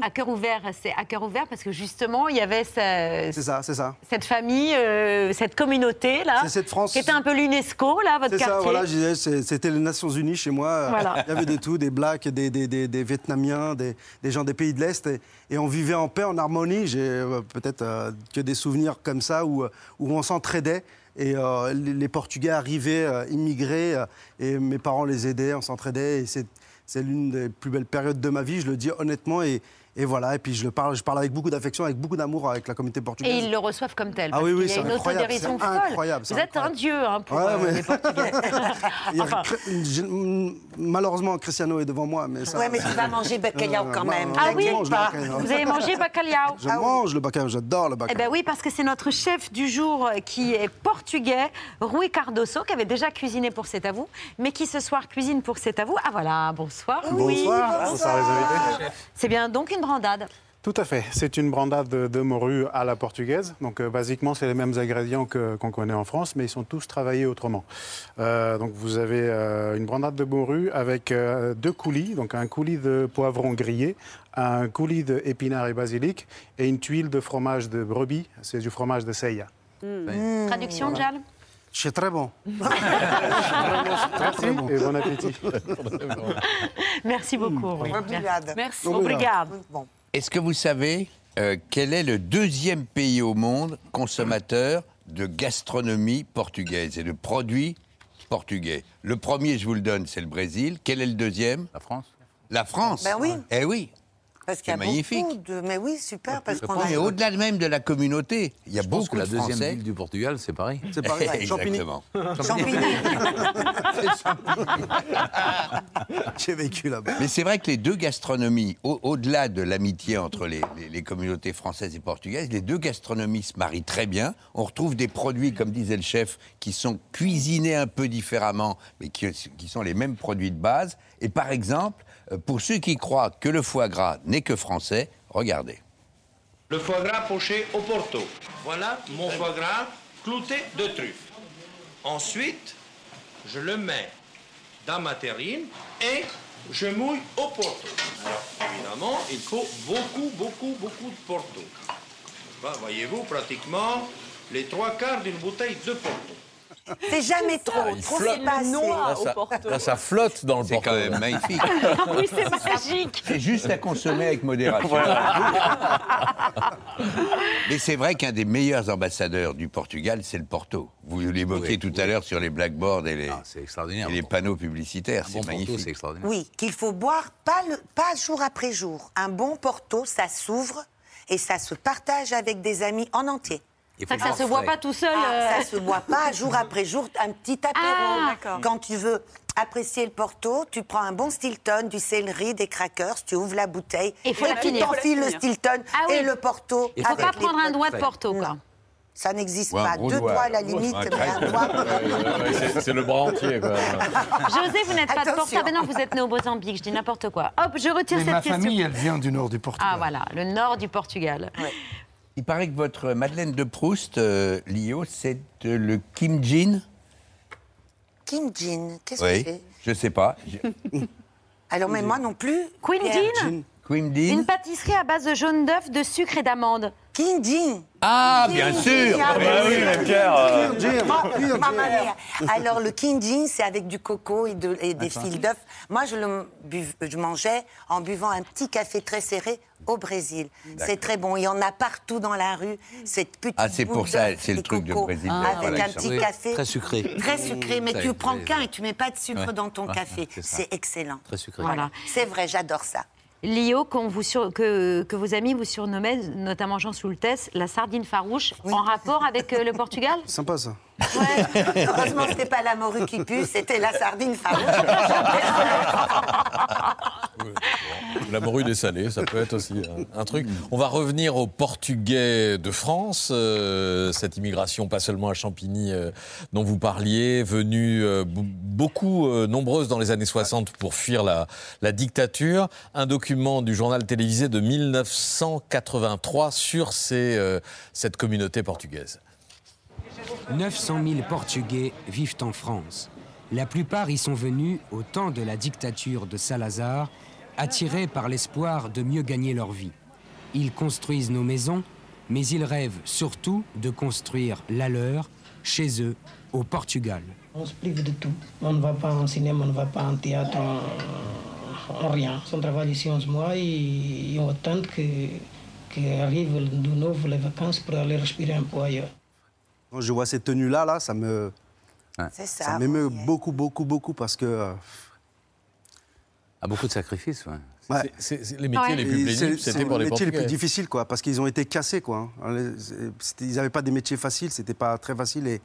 à cœur ouvert, c'est à cœur ouvert parce que justement, il y avait ce- C'est ça, c'est ça. cette famille, euh, cette communauté là, cette France- qui était un peu l'UNESCO là, votre quartier. ça, voilà, c'était les Nations Unies chez moi. Voilà. [LAUGHS] Il y avait de tout, des Blacks, des, des, des, des Vietnamiens, des, gens des pays de l'Est. Et, et on vivait en paix, en harmonie. J'ai euh, peut-être euh, que des souvenirs comme ça où, où on s'entraidait. Et les, Portugais arrivaient, immigrés, et mes parents les aidaient, on s'entraidait. Et c'est, l'une des plus belles périodes de ma vie, je le dis honnêtement. Et, et voilà, et puis je le parle, je parle avec beaucoup d'affection, avec beaucoup d'amour avec la communauté portugaise. Et ils le reçoivent comme tel. Ah oui, oui, c'est une incroyable, folle. incroyable, Vous êtes un dieu hein, pour Ouais, euh, mais- les Portugais. [LAUGHS] [LAUGHS] Enfin. Malheureusement, Cristiano est devant moi, mais ça. Ouais, mais tu vas manger bacalhau Euh, quand bah, même. Ah oui, mange le bacalhau. vous avez mangé bacalhau Je mange le bacalhau, j'adore le Eh bacalhau. ben oui, parce que c'est notre chef du jour qui est portugais, Rui Cardoso, qui avait déjà cuisiné pour C'est à vous, mais qui ce soir cuisine pour C'est à vous. Ah voilà, bonsoir Rui. Bonsoir. Bonsoir, invités. C'est bien donc une brandade. Tout à fait. C'est une brandade de, de morue à la portugaise. Donc, euh, basiquement, c'est les mêmes ingrédients que- qu'on connaît en France, mais ils sont tous travaillés autrement. Euh, donc, vous avez euh, une brandade de morue avec euh, deux coulis, donc un coulis de poivron grillé, un coulis d'épinards et basilic et une tuile de fromage de brebis. C'est du fromage de Seia. Mm. Traduction, Jal? [LAUGHS] C'est très bon. Merci et bon appétit. [LAUGHS] Merci beaucoup. Rui. Obrigada. Merci. Obrigado. Est-ce que vous savez euh, quel est le deuxième pays au monde consommateur de gastronomie portugaise et de produits portugais? Le premier, je vous le donne, c'est le Brésil. Quel est le deuxième? La France. La France Ben oui. Eh oui. Parce qu'il y a magnifique. beaucoup de... Mais oui, super, parce qu'on Mais a... au-delà même de la communauté, il y a Je pense beaucoup que la de deuxième Français. ville du Portugal, c'est pareil. C'est pareil. [LAUGHS] Champigny. Exactement. [LAUGHS] J'ai vécu là-bas. Mais c'est vrai que les deux gastronomies, au- au-delà de l'amitié entre les, les- les communautés françaises et portugaises, les deux gastronomies se marient très bien. On retrouve des produits, comme disait le chef, qui sont cuisinés un peu différemment, mais qui, qui sont les mêmes produits de base. Et par exemple, pour ceux qui croient que le foie gras n'est que français, regardez. Le foie gras poché au Porto. Voilà mon foie gras clouté de truffes. Ensuite, je le mets dans ma terrine et je mouille au Porto. Alors, évidemment, il faut beaucoup, beaucoup, beaucoup de Porto. Bah, Voyez-vous, pratiquement les trois quarts d'une bouteille de Porto. C'est jamais trop. il Trop, flotte. c'est pas. Là, ça, là, ça flotte dans le C'est porto. quand même magnifique. [LAUGHS] oui, c'est magique. C'est juste à consommer avec modération. [LAUGHS] Mais c'est vrai qu'un des meilleurs ambassadeurs du Portugal, c'est le Porto. Vous l'évoquiez Oui, tout oui. à l'heure sur les blackboards et les, Ah, c'est extraordinaire. et les Bon. panneaux publicitaires. Un C'est bon Porto, magnifique. c'est extraordinaire. Oui, qu'il faut boire pas, le, pas jour après jour. Un bon Porto, ça s'ouvre et ça se partage avec des amis en entier. C'est ça que ça se voit pas tout seul. Ah, euh, Ça se boit pas jour après jour, un petit apéro. Ah. Quand tu veux apprécier le Porto, tu prends un bon Stilton, du céleri, des crackers, tu ouvres la bouteille Et faut la tu t'enfiles le Stilton Ah oui. et le Porto. Il faut avec pas prendre un doigt de Porto, quoi. Ça n'existe pas. Deux doigt. doigts à la limite, Un mais un doigt. Ouais, c'est- C'est le bras entier, quoi. José, vous n'êtes pas de Porto. Attention. Ah non, vous êtes né au Mozambique, je dis n'importe quoi. Hop, je retire Mais cette ma question. famille, elle vient du nord du Portugal. Ah voilà, le nord du Portugal. Il paraît que votre Madeleine de Proust, euh, Lio, c'est euh, le Kim Jin. Kim Jin, qu'est-ce que c'est? Je sais pas. [LAUGHS] Alors, mais moi non plus. Queen Pierre. Jean Une pâtisserie à base de jaune d'œuf, de sucre et d'amande. King Jin. Ah, bien sûr. Jin, ah, bah oui, mais Pierre, euh, Ma- ma mère. Alors, le King Jin, c'est avec du coco et, de- et des fils d'œufs. Moi, je le je mangeais en buvant un petit café très serré au Brésil. C'est très bon. Il y en a partout dans la rue. Cette petite Ah, c'est pour ça, d'œuf c'est le et truc de coco Brésil. Ah, Avec Voilà, un petit Oui, café. très sucré. Très sucré, mais Ça, tu prends qu'un et tu mets pas de sucre Ouais. dans ton Ouais, café. c'est ça. C'est excellent. Très sucré. Voilà. C'est vrai, j'adore ça. Lio, qu'on vous sur- que, que vos amis vous surnommaient, notamment Jean Soultès, la sardine farouche, en rapport avec euh, le Portugal? Sympa ça. Heureusement, c'était pas la morue qui pue, c'était la sardine farouche. La morue des salés, ça peut être aussi un, truc. On va revenir aux Portugais de France, euh, cette immigration pas seulement à Champigny euh, dont vous parliez, venue euh, beaucoup nombreuses dans les années 60 pour fuir la, dictature. Un document du journal télévisé de 1983 sur cette communauté portugaise. 900 000 Portugais vivent en France. La plupart y sont venus au temps de la dictature de Salazar, attirés par l'espoir de mieux gagner leur vie. Ils construisent nos maisons, mais ils rêvent surtout de construire la leur chez eux, au Portugal. On se prive de tout. On ne va pas en cinéma, on ne va pas en théâtre, en, en rien. On travaille ici 11 mois et, et on attend que, que de nouveau les vacances pour aller respirer un peu ailleurs. Quand je vois ces tenues-là, là, ça me. C'est ça. Ça m'émeut beaucoup, beaucoup, beaucoup parce que. euh, Ah, beaucoup de sacrifices, ouais. Ouais. C'est- les métiers les plus pénibles, c'est- c'était c'est pour les métiers les plus difficiles, quoi, parce qu'ils ont été cassés, quoi. hein. Ils n'avaient pas des métiers faciles, c'était pas très facile. Et,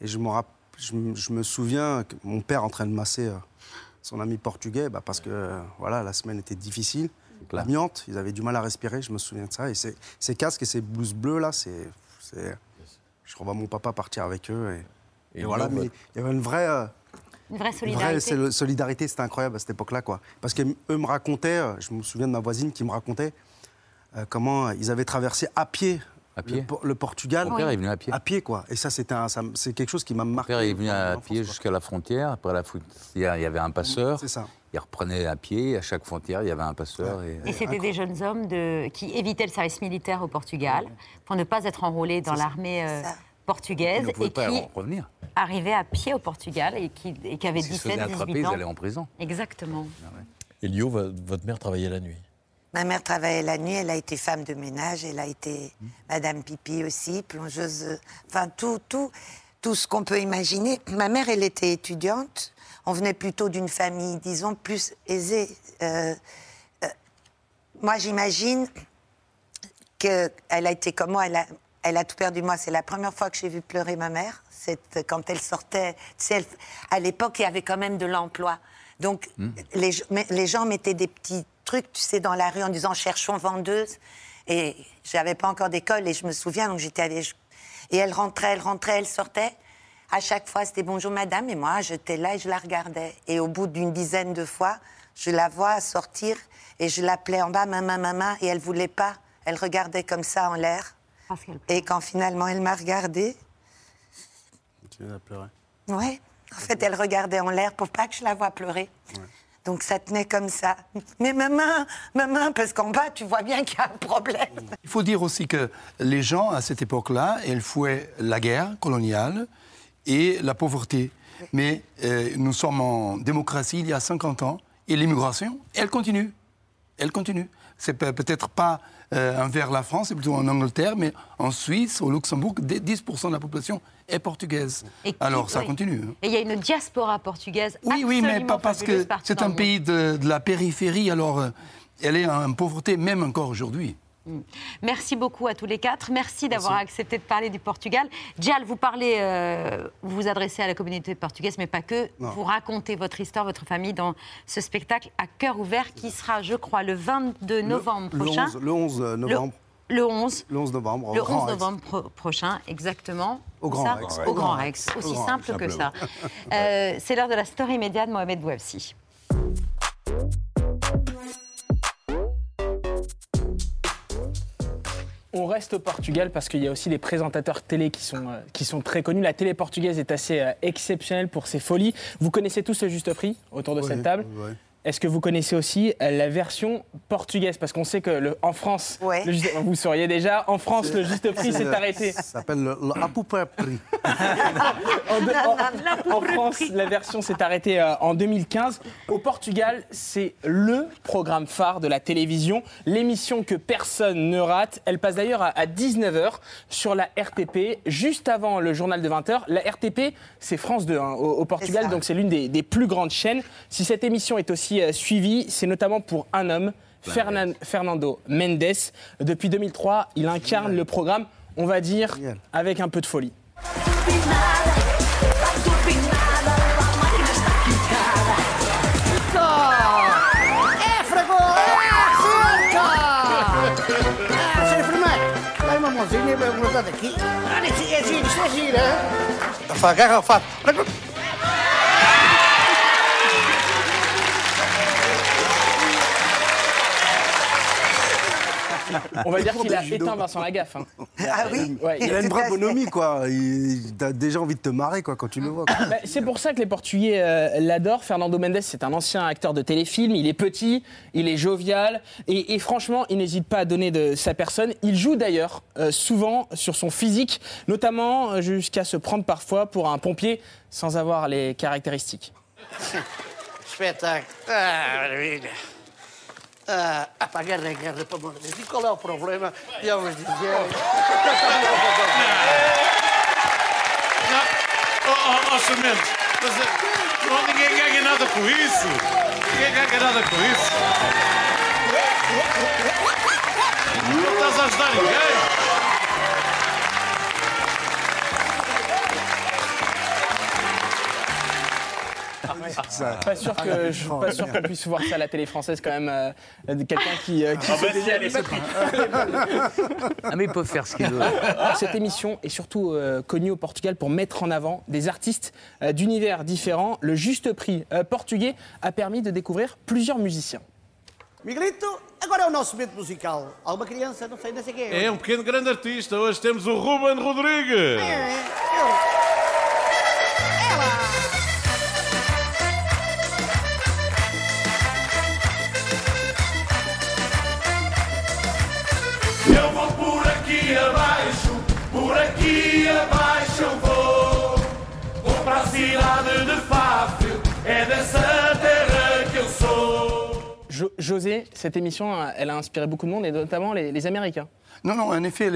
et je, je, me- je me souviens que mon père en train de masser euh, son ami portugais, bah, parce que euh, voilà, la semaine était difficile. L'amiante, ils avaient du mal à respirer, je me souviens de ça. Et ces, ces casques et ces blouses bleues, là, c'est. Je revois mon papa partir avec eux. Et, Et et voilà, mais il y avait une vraie. euh, Une vraie une solidarité. vraie solidarité, c'était incroyable à cette époque-là, quoi. Parce qu'eux me racontaient, euh, je me souviens de ma voisine qui me racontait euh, comment ils avaient traversé à pied, pied Le, Por- le Portugal. Mon père est venu à pied. À pied, quoi. Et ça, c'est quelque chose qui m'a Mon marqué. père est venu à pied jusqu'à la frontière. Après la frontière, il y avait un passeur. C'est ça. Il reprenait à pied. À chaque frontière, il y avait un passeur. Et, Et c'était des jeunes hommes de, qui évitaient le service militaire au Portugal pour ne pas être enrôlés dans l'armée euh, portugaise Ils ne pouvaient et pas qui revenir. arrivaient à pied au Portugal et qui, et qui avaient S'ils se faisaient 17, attraper, 18 ils ans. allaient en prison. Exactement. Elio, vo- votre mère travaillait la nuit? Ma mère travaillait la nuit, elle a été femme de ménage, elle a été Madame Pipi aussi, plongeuse, euh, enfin tout, tout, tout ce qu'on peut imaginer. Ma mère, elle était étudiante, on venait plutôt d'une famille, disons, plus aisée. Euh, euh, moi, j'imagine qu'elle a été comme moi, elle a, elle a tout perdu. Moi, c'est la première fois que j'ai vu pleurer ma mère, c'est quand elle sortait. Elle- à l'époque, il y avait quand même de l'emploi. Donc, les, mais- les gens mettaient des petits tu sais, dans la rue en disant cherchons vendeuse. Et j'avais pas encore d'école et je me souviens, donc j'étais allée. je- Et elle rentrait, elle rentrait, elle sortait. À chaque fois, c'était bonjour madame. Et moi, j'étais là et je la regardais. Et au bout d'une dizaine de fois, je la vois sortir et je l'appelais en bas, maman, maman. Et elle voulait pas. Elle regardait comme ça en l'air. Et quand finalement elle m'a regardée, Tu viens de pleurer. ouais, en fait, elle regardait en l'air pour pas que je la voie pleurer. Donc ça tenait comme ça. [LAUGHS] Mais maman, maman, parce qu'en bas, tu vois bien qu'il y a un problème. Il faut dire aussi que les gens, à cette époque-là, elles fouaient la guerre coloniale et la pauvreté. Mais euh, nous sommes en démocratie il y a 50 ans et l'immigration, elle continue. Elle continue. C'est peut- peut-être pas euh, envers la France, c'est plutôt en Angleterre, mais en Suisse, au Luxembourg, dès 10% de la population est portugaise. Et qui- Alors ça oui. continue. hein. Et il y a une diaspora portugaise. Oui, oui, mais pas parce que c'est un pays de, de la périphérie, alors euh, elle est en pauvreté même encore aujourd'hui. Merci beaucoup à tous les quatre. Merci d'avoir accepté de parler du Portugal. Dial, vous parlez, euh, vous vous adressez à la communauté portugaise, mais pas que. Non. Vous racontez votre histoire, votre famille dans ce spectacle à cœur ouvert qui sera, je crois, le 22 novembre le, prochain. 11, le 11 novembre. Le 11. Le 11 novembre. Le Grand 11 Rex. novembre pro- prochain, exactement. Au Grand ça Rex. Au Grand Rex. Aussi Au Grand simple Rex, que ça. Euh, C'est l'heure de la story média de Mohamed Bouafsi. On reste au Portugal parce qu'il y a aussi des présentateurs télé qui sont, euh, qui sont très connus. La télé portugaise est assez euh, exceptionnelle pour ses folies. Vous connaissez tous le juste prix autour de cette table oui. Est-ce que vous connaissez aussi euh, la version portugaise? Parce qu'on sait que le- en France, le juste- vous sauriez déjà, en France, le juste prix s'est arrêté. Ça s'appelle le, le à peu près prix. [LAUGHS] En, de- en- en France, la version s'est arrêtée euh, en 2015. Au Portugal, c'est le programme phare de la télévision, l'émission que personne ne rate. Elle passe d'ailleurs à, 19h sur la RTP, juste avant le journal de 20h. La RTP, c'est France 2 hein, au, au Portugal, donc c'est l'une des, des plus grandes chaînes. Si cette émission est aussi suivi. C'est notamment pour un homme, Fernando Mendes. Depuis 2003, il incarne le programme, on va dire, avec un peu de folie. On va dire qu'il a judo. éteint Vincent Lagaffe. hein. Ah oui Ouais, Il a une vraie bonhomie, quoi. Il a déjà envie de te marrer, quoi, quand tu le vois. quoi. Bah, c'est pour ça que les Portugais euh, l'adorent. Fernando Mendes, c'est un ancien acteur de téléfilm. Il est petit, il est jovial et, et franchement, il n'hésite pas à donner de sa personne. Il joue d'ailleurs euh, souvent sur son physique, notamment euh, jusqu'à se prendre parfois pour un pompier sans avoir les caractéristiques. [LAUGHS] Espetáculo. Ah. Ah, pá, guerra, guerra, pelo amor de Deus. E qual é o problema? E eu vos dizer... Oh, oh, oh Sementes, mas eh, não, ninguém ganha nada com isso. Ninguém ganha nada com isso. Não estás a ajudar Pas sûr que je suis pas sûr qu'on puisse voir ça à la télé française quand même. euh, de Quelqu'un qui, euh, qui Ah se bah c'est l'épatrie. Ah, mais ils peuvent faire ce qu'ils veulent. Cette émission est surtout euh, connue au Portugal pour mettre en avant des artistes euh, d'univers différents. Le juste prix euh, portugais a permis de découvrir plusieurs musiciens. Miguelito, agora é o nosso momento musical. Alguma criança, não sei, não sei quem É um pequeno grande artista. Hoje temos o Ruben Rodrigues. Eu José, cette émission, euh, elle a inspiré beaucoup de monde et notamment les, les Américains. Non, non, en effet,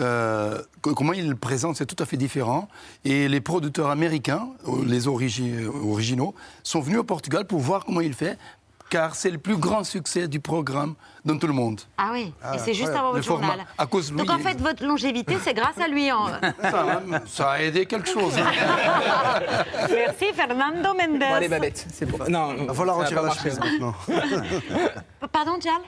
euh, co- comment ils le présentent, c'est tout à fait différent. Et les producteurs américains, euh, les origi- originaux, sont venus au Portugal pour voir comment il fait, car c'est le plus grand succès du programme dans tout le monde. Ah oui, Ah, et c'est juste avant votre format, journal. à cause de Donc lui. en fait, votre longévité, c'est grâce à lui. en- [LAUGHS] Ça, ça a aidé quelque chose. [LAUGHS] Merci Fernando Mendes. Bon, allez, Babette, c'est bon. Non, Il va falloir retirer la chemise maintenant. Pardon, Dial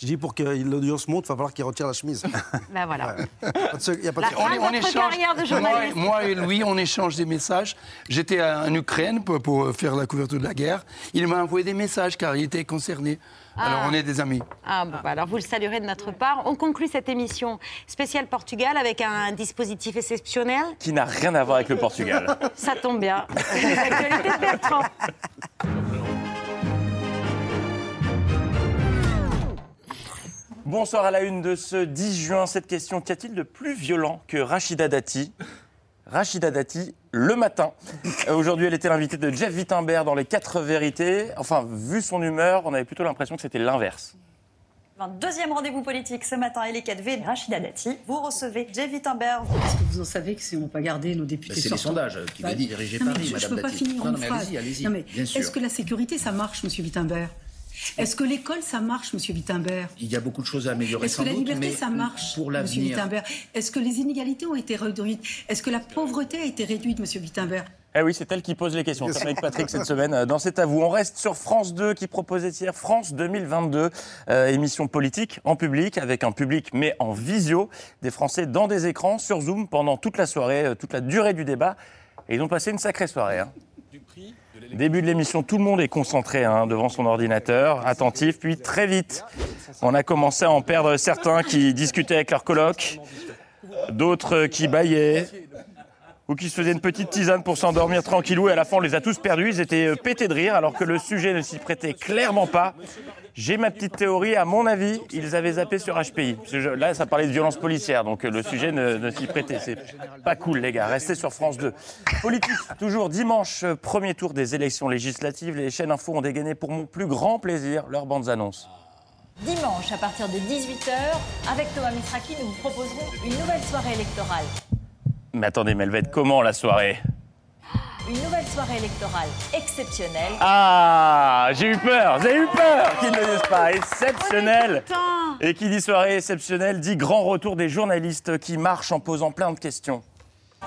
Je dis pour que l'audience monte, il va falloir qu'il retire la chemise. [LAUGHS] Ben voilà. Il n'y a pas de La fin de votre carrière de moi, journaliste. moi et lui, on échange des messages. J'étais en Ukraine pour, pour faire la couverture de la guerre. Il m'a envoyé des messages car il était concerné. Alors Ah. on est des amis. Ah, bon, bah alors vous le saluerez de notre part. On conclut cette émission spéciale Portugal avec un dispositif exceptionnel. Qui n'a rien à voir avec le Portugal. Ça tombe bien. [LAUGHS] Bertrand. Bonsoir à la une de ce 10 juin. Cette question, qu'y a-t-il de plus violent que Rachida Dati? Rachida Dati, le matin. Euh, Aujourd'hui, elle était l'invitée de Jeff Wittenberg dans Les 4 vérités. Enfin, vu son humeur, on avait plutôt l'impression que c'était l'inverse. Deuxième rendez-vous politique ce matin, et les 4V, Rachida Dati. Vous recevez Jay Wittenberg. Est-ce que vous en savez que si on n'a pas gardé nos députés Bah, c'est les sondages qui Bah, veulent diriger non, mais Paris, je, Madame Je peux pas Dati. finir Non, non, mais allez-y, allez-y. Est-ce que la sécurité, ça marche, Monsieur Wittenberg? Est-ce que l'école, ça marche, Monsieur Wittenberg? Il y a beaucoup de choses à améliorer Est-ce que la doute, liberté, ça marche, pour Monsieur. Wittenberg? Est-ce que les inégalités ont été réduites? Est-ce que la pauvreté a été réduite, Monsieur Wittenberg? Eh oui, c'est elle qui pose les questions, comme avec Patrick cette semaine euh, dans C'est à vous. On reste sur France 2 qui proposait hier France 2022, euh, émission politique en public, avec un public mais en visio, des Français dans des écrans, sur Zoom, pendant toute la soirée, euh, toute la durée du débat. Et ils ont passé une sacrée soirée. hein. Début de l'émission, tout le monde est concentré hein, devant son ordinateur, attentif, puis très vite, on a commencé à en perdre certains qui discutaient avec leurs colocs, d'autres qui bâillaient, ou qui se faisaient une petite tisane pour s'endormir tranquillou, et à la fin on les a tous perdus, ils étaient euh, pétés de rire, alors que le sujet ne s'y prêtait clairement pas. J'ai ma petite théorie, à mon avis, ils avaient zappé sur HPI. Là, ça parlait de violence policière, donc euh, le sujet ne, ne s'y prêtait. C'est pas cool, les gars. Restez sur France 2. Politique, toujours dimanche, euh, premier tour des élections législatives. Les chaînes info ont dégainé pour mon plus grand plaisir leurs bandes annonces. Dimanche, à partir de 18h, avec Thomas Misraki, nous vous proposerons une nouvelle soirée électorale. Mais attendez, être comment la soirée? Une nouvelle soirée électorale exceptionnelle. Ah, j'ai eu peur, j'ai eu peur qu'ils ne le disent pas. Exceptionnel. Et qui dit soirée exceptionnelle dit grand retour des journalistes qui marchent en posant plein de questions.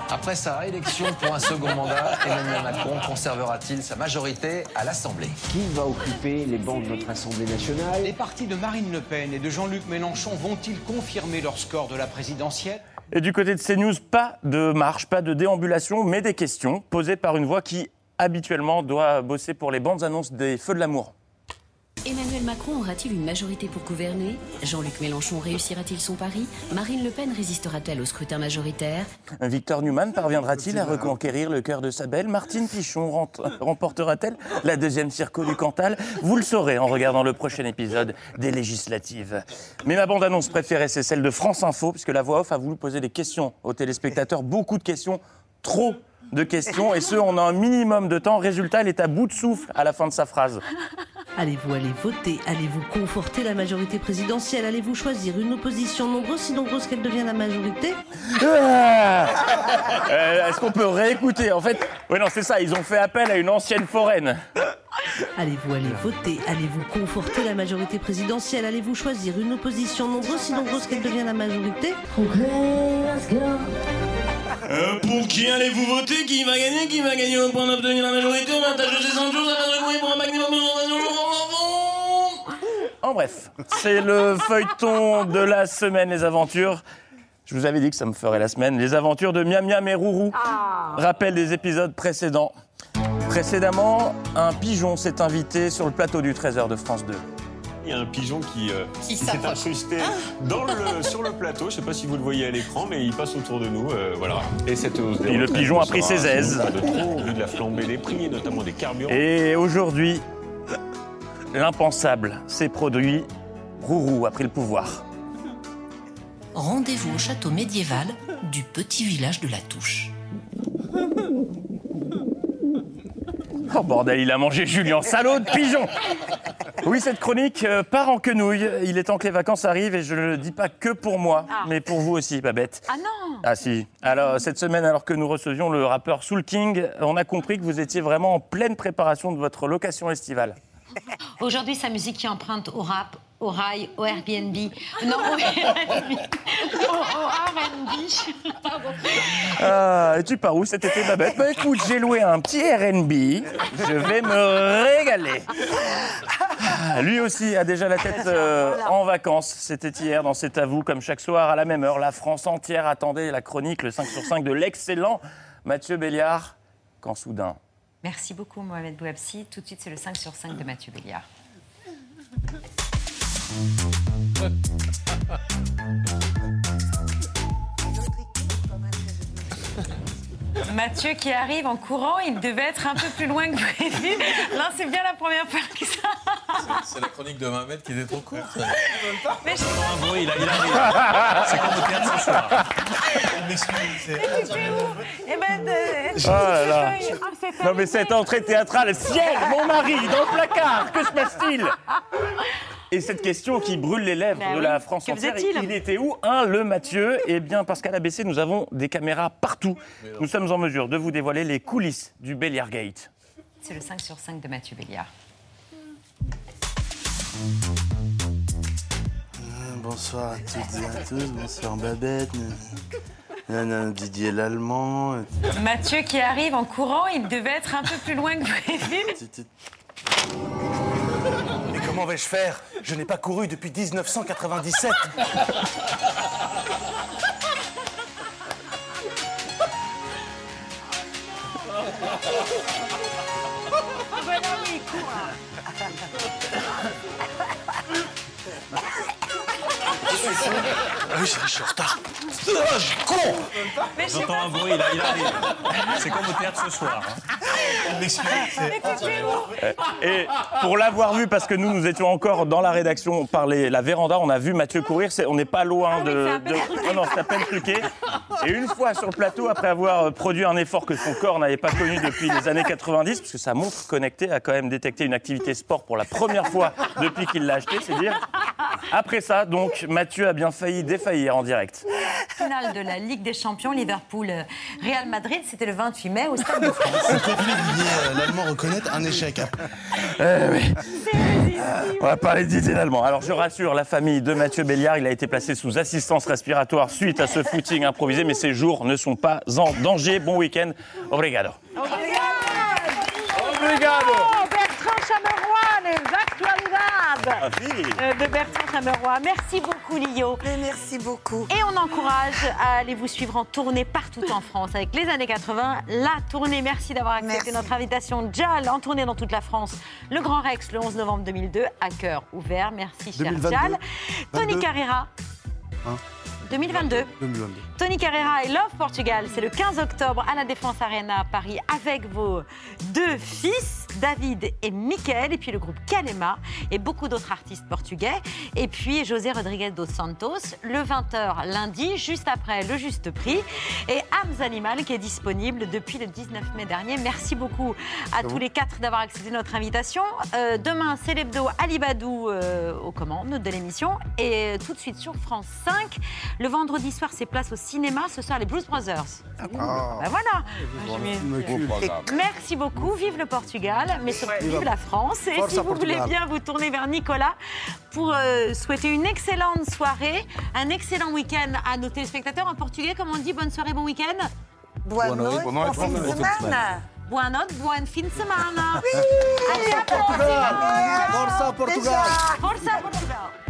Après sa réélection pour un second mandat, [LAUGHS] Emmanuel Macron conservera-t-il sa majorité à l'Assemblée? Qui va occuper les bancs de notre Assemblée nationale? Les partis de Marine Le Pen et de Jean-Luc Mélenchon vont-ils confirmer leur score de la présidentielle? Et du côté de CNews, pas de marche, pas de déambulation, mais des questions posées par une voix qui, habituellement, doit bosser pour les bandes annonces des Feux de l'amour. Emmanuel Macron aura-t-il une majorité pour gouverner? Jean-Luc Mélenchon réussira-t-il son pari? Marine Le Pen résistera-t-elle au scrutin majoritaire? Victor Newman parviendra-t-il à reconquérir le cœur de sa belle? Martine Pichon remportera-t-elle la deuxième circo du Cantal? Vous le saurez en regardant le prochain épisode des législatives. Mais ma bande-annonce préférée, c'est celle de France Info, puisque la voix off a voulu poser des questions aux téléspectateurs. Beaucoup de questions, trop de questions, et ce, on a un minimum de temps. Résultat, elle est à bout de souffle à la fin de sa phrase. Allez-vous aller voter Allez-vous conforter la majorité présidentielle Allez-vous choisir une opposition nombreuse, si nombreuse qu'elle devient la majorité Ah Euh, Est-ce qu'on peut réécouter En fait, oui, non, c'est ça, ils ont fait appel à une ancienne foraine. Allez-vous aller voter Allez-vous conforter la majorité présidentielle Allez-vous choisir une opposition nombreuse, si nombreuse qu'elle devient la majorité Euh, pour qui allez-vous voter? Qui va gagner? Qui va gagner? Au point d'obtenir la majorité On attache ses jours, ça va bruit pour un maximum de En bref, c'est le feuilleton de la semaine, les aventures. Je vous avais dit que ça me ferait la semaine. Les aventures de Miam Miam et Rourou. Rappel des épisodes précédents. Précédemment, un pigeon s'est invité sur le plateau du Trésor de France 2. Il y a un pigeon qui, euh, Qui s'est incrusté dans le- [LAUGHS] sur le plateau. Je ne sais pas si vous le voyez à l'écran, mais il passe autour de nous. euh, voilà. Et cette hausse des Et le pigeon a pris ses aises. sans doute pas de trop, au vu de la flambée des prix, et notamment des carburants. Et aujourd'hui, l'impensable s'est produit. Rourou a pris le pouvoir. Rendez-vous au château médiéval du petit village de la Touche. Oh bordel, il a mangé Julien, salaud de pigeon Oui, cette chronique euh, part en quenouille. Il est temps que les vacances arrivent et je ne le dis pas que pour moi, mais pour vous aussi, Babette. Ah non Ah si. Alors, cette semaine, alors que nous recevions le rappeur Soul King, on a compris que vous étiez vraiment en pleine préparation de votre location estivale. Aujourd'hui, sa musique qui emprunte au rap, au rail, au Airbnb. Non, au Airbnb. Au, au. Pardon. Ah, et tu pars où cet été, Babette Bah écoute, j'ai loué un petit RB. Je vais me régaler. Ah, Lui aussi a déjà la tête euh, en vacances. C'était hier dans C'est à vous, comme chaque soir à la même heure. La France entière attendait la chronique, le 5 sur 5 de l'excellent Mathieu Béliard. Quand soudain, Merci beaucoup, Mohamed Bouabsi. Tout de suite, c'est le 5 sur 5 de Mathieu Béliard. Mathieu qui arrive en courant, il devait être un peu plus loin que prévu. Là, c'est bien la première fois que ça. C'est la chronique de Mohamed qui était trop courte. [LAUGHS] Mais je bruit, il, a- il arrive. C'est comme au théâtre ce soir. Eh ben, de- Oh là. Ah, Non mais cette entrée théâtrale, ciel, mon mari, dans le placard, que se passe-t-il? Et cette question qui brûle les lèvres Bah de oui. la France Que entière, il était où Un, le Mathieu? Eh bien, parce qu'à l'ABC, nous avons des caméras partout. Nous sommes en mesure de vous dévoiler les coulisses du Béliard Gate. C'est le 5 sur 5 de Mathieu Béliard. Bonsoir à toutes et à tous, bonsoir Babette, nan- nan- Didier l'Allemand. Mathieu qui arrive en courant, il devait être un peu plus loin que prévu. Comment vais-je faire? Je n'ai pas couru depuis 1997. Ah oui. Ah c'est vrai, je suis en retard. Ah, con Mais je sais J'entends un bruit, il, a- il arrive. C'est comme au théâtre ce soir. hein. [LAUGHS] Et pour l'avoir vu, parce que nous, nous étions encore dans la rédaction par les- la véranda, on a vu Mathieu courir, c'est- on n'est pas loin de... de- Non, non, c'est à peine truqué. Et une fois sur le plateau, après avoir euh, produit un effort que son corps n'avait pas connu depuis les années 90, parce que sa montre connectée a quand même détecté une activité sport pour la première fois depuis qu'il l'a acheté, c'est dire. Après ça, donc, Mathieu a bien failli défaillir en direct. Finale de la Ligue des Champions, Liverpool-Real Madrid, c'était le 28 mai au Stade de France. Euh, l'Allemand reconnaître un échec. Euh, oui. On va parler Didier Lallemand. Alors je rassure la famille de Mathieu Béliard, il a été placé sous assistance respiratoire suite à ce footing improvisé, mais ses jours ne sont pas en danger. Bon week-end. Obrigado. Obrigado. Bertrand Chameroy, les actualidades euh, de Bertrand Chameroy. Merci beaucoup, Lio. merci beaucoup. Et on encourage à aller vous suivre en tournée partout en France avec les années 80. La tournée, merci d'avoir accepté notre invitation. Jal, en tournée dans toute la France. Le Grand Rex, le 11 novembre 2002, à cœur ouvert. Merci, cher 2022. Jal. Tony 22. Carrera. Hein 2022. 2022. Tony Carrera et Love Portugal, c'est le 15 octobre à la Défense Arena à Paris avec vos deux fils, David et Michael, et puis le groupe Kalema et beaucoup d'autres artistes portugais. Et puis José Rodriguez dos Santos, le 20h lundi, juste après le juste prix. Et Ams Animal qui est disponible depuis le 19 mai dernier. Merci beaucoup à tous les quatre d'avoir accepté notre invitation. Euh, demain, c'est l'hebdo Alibadou euh, aux commandes de l'émission. Et tout de suite sur France 5. Le vendredi soir, c'est place au cinéma. Ce soir, les Blues Brothers. Ben voilà. Merci beaucoup. Vive le Portugal, mais surtout Vive la France. Et Forza si vous voulez bien vous tourner vers Nicolas pour euh, souhaiter une excellente soirée, un excellent week-end à nos téléspectateurs. En portugais, comme on dit, bonne soirée, bon week-end Boa noite, Boa fim semana. Boa noite, bom fin de semana. Oui, Até a Portugal. Força Portugal. Força Portugal.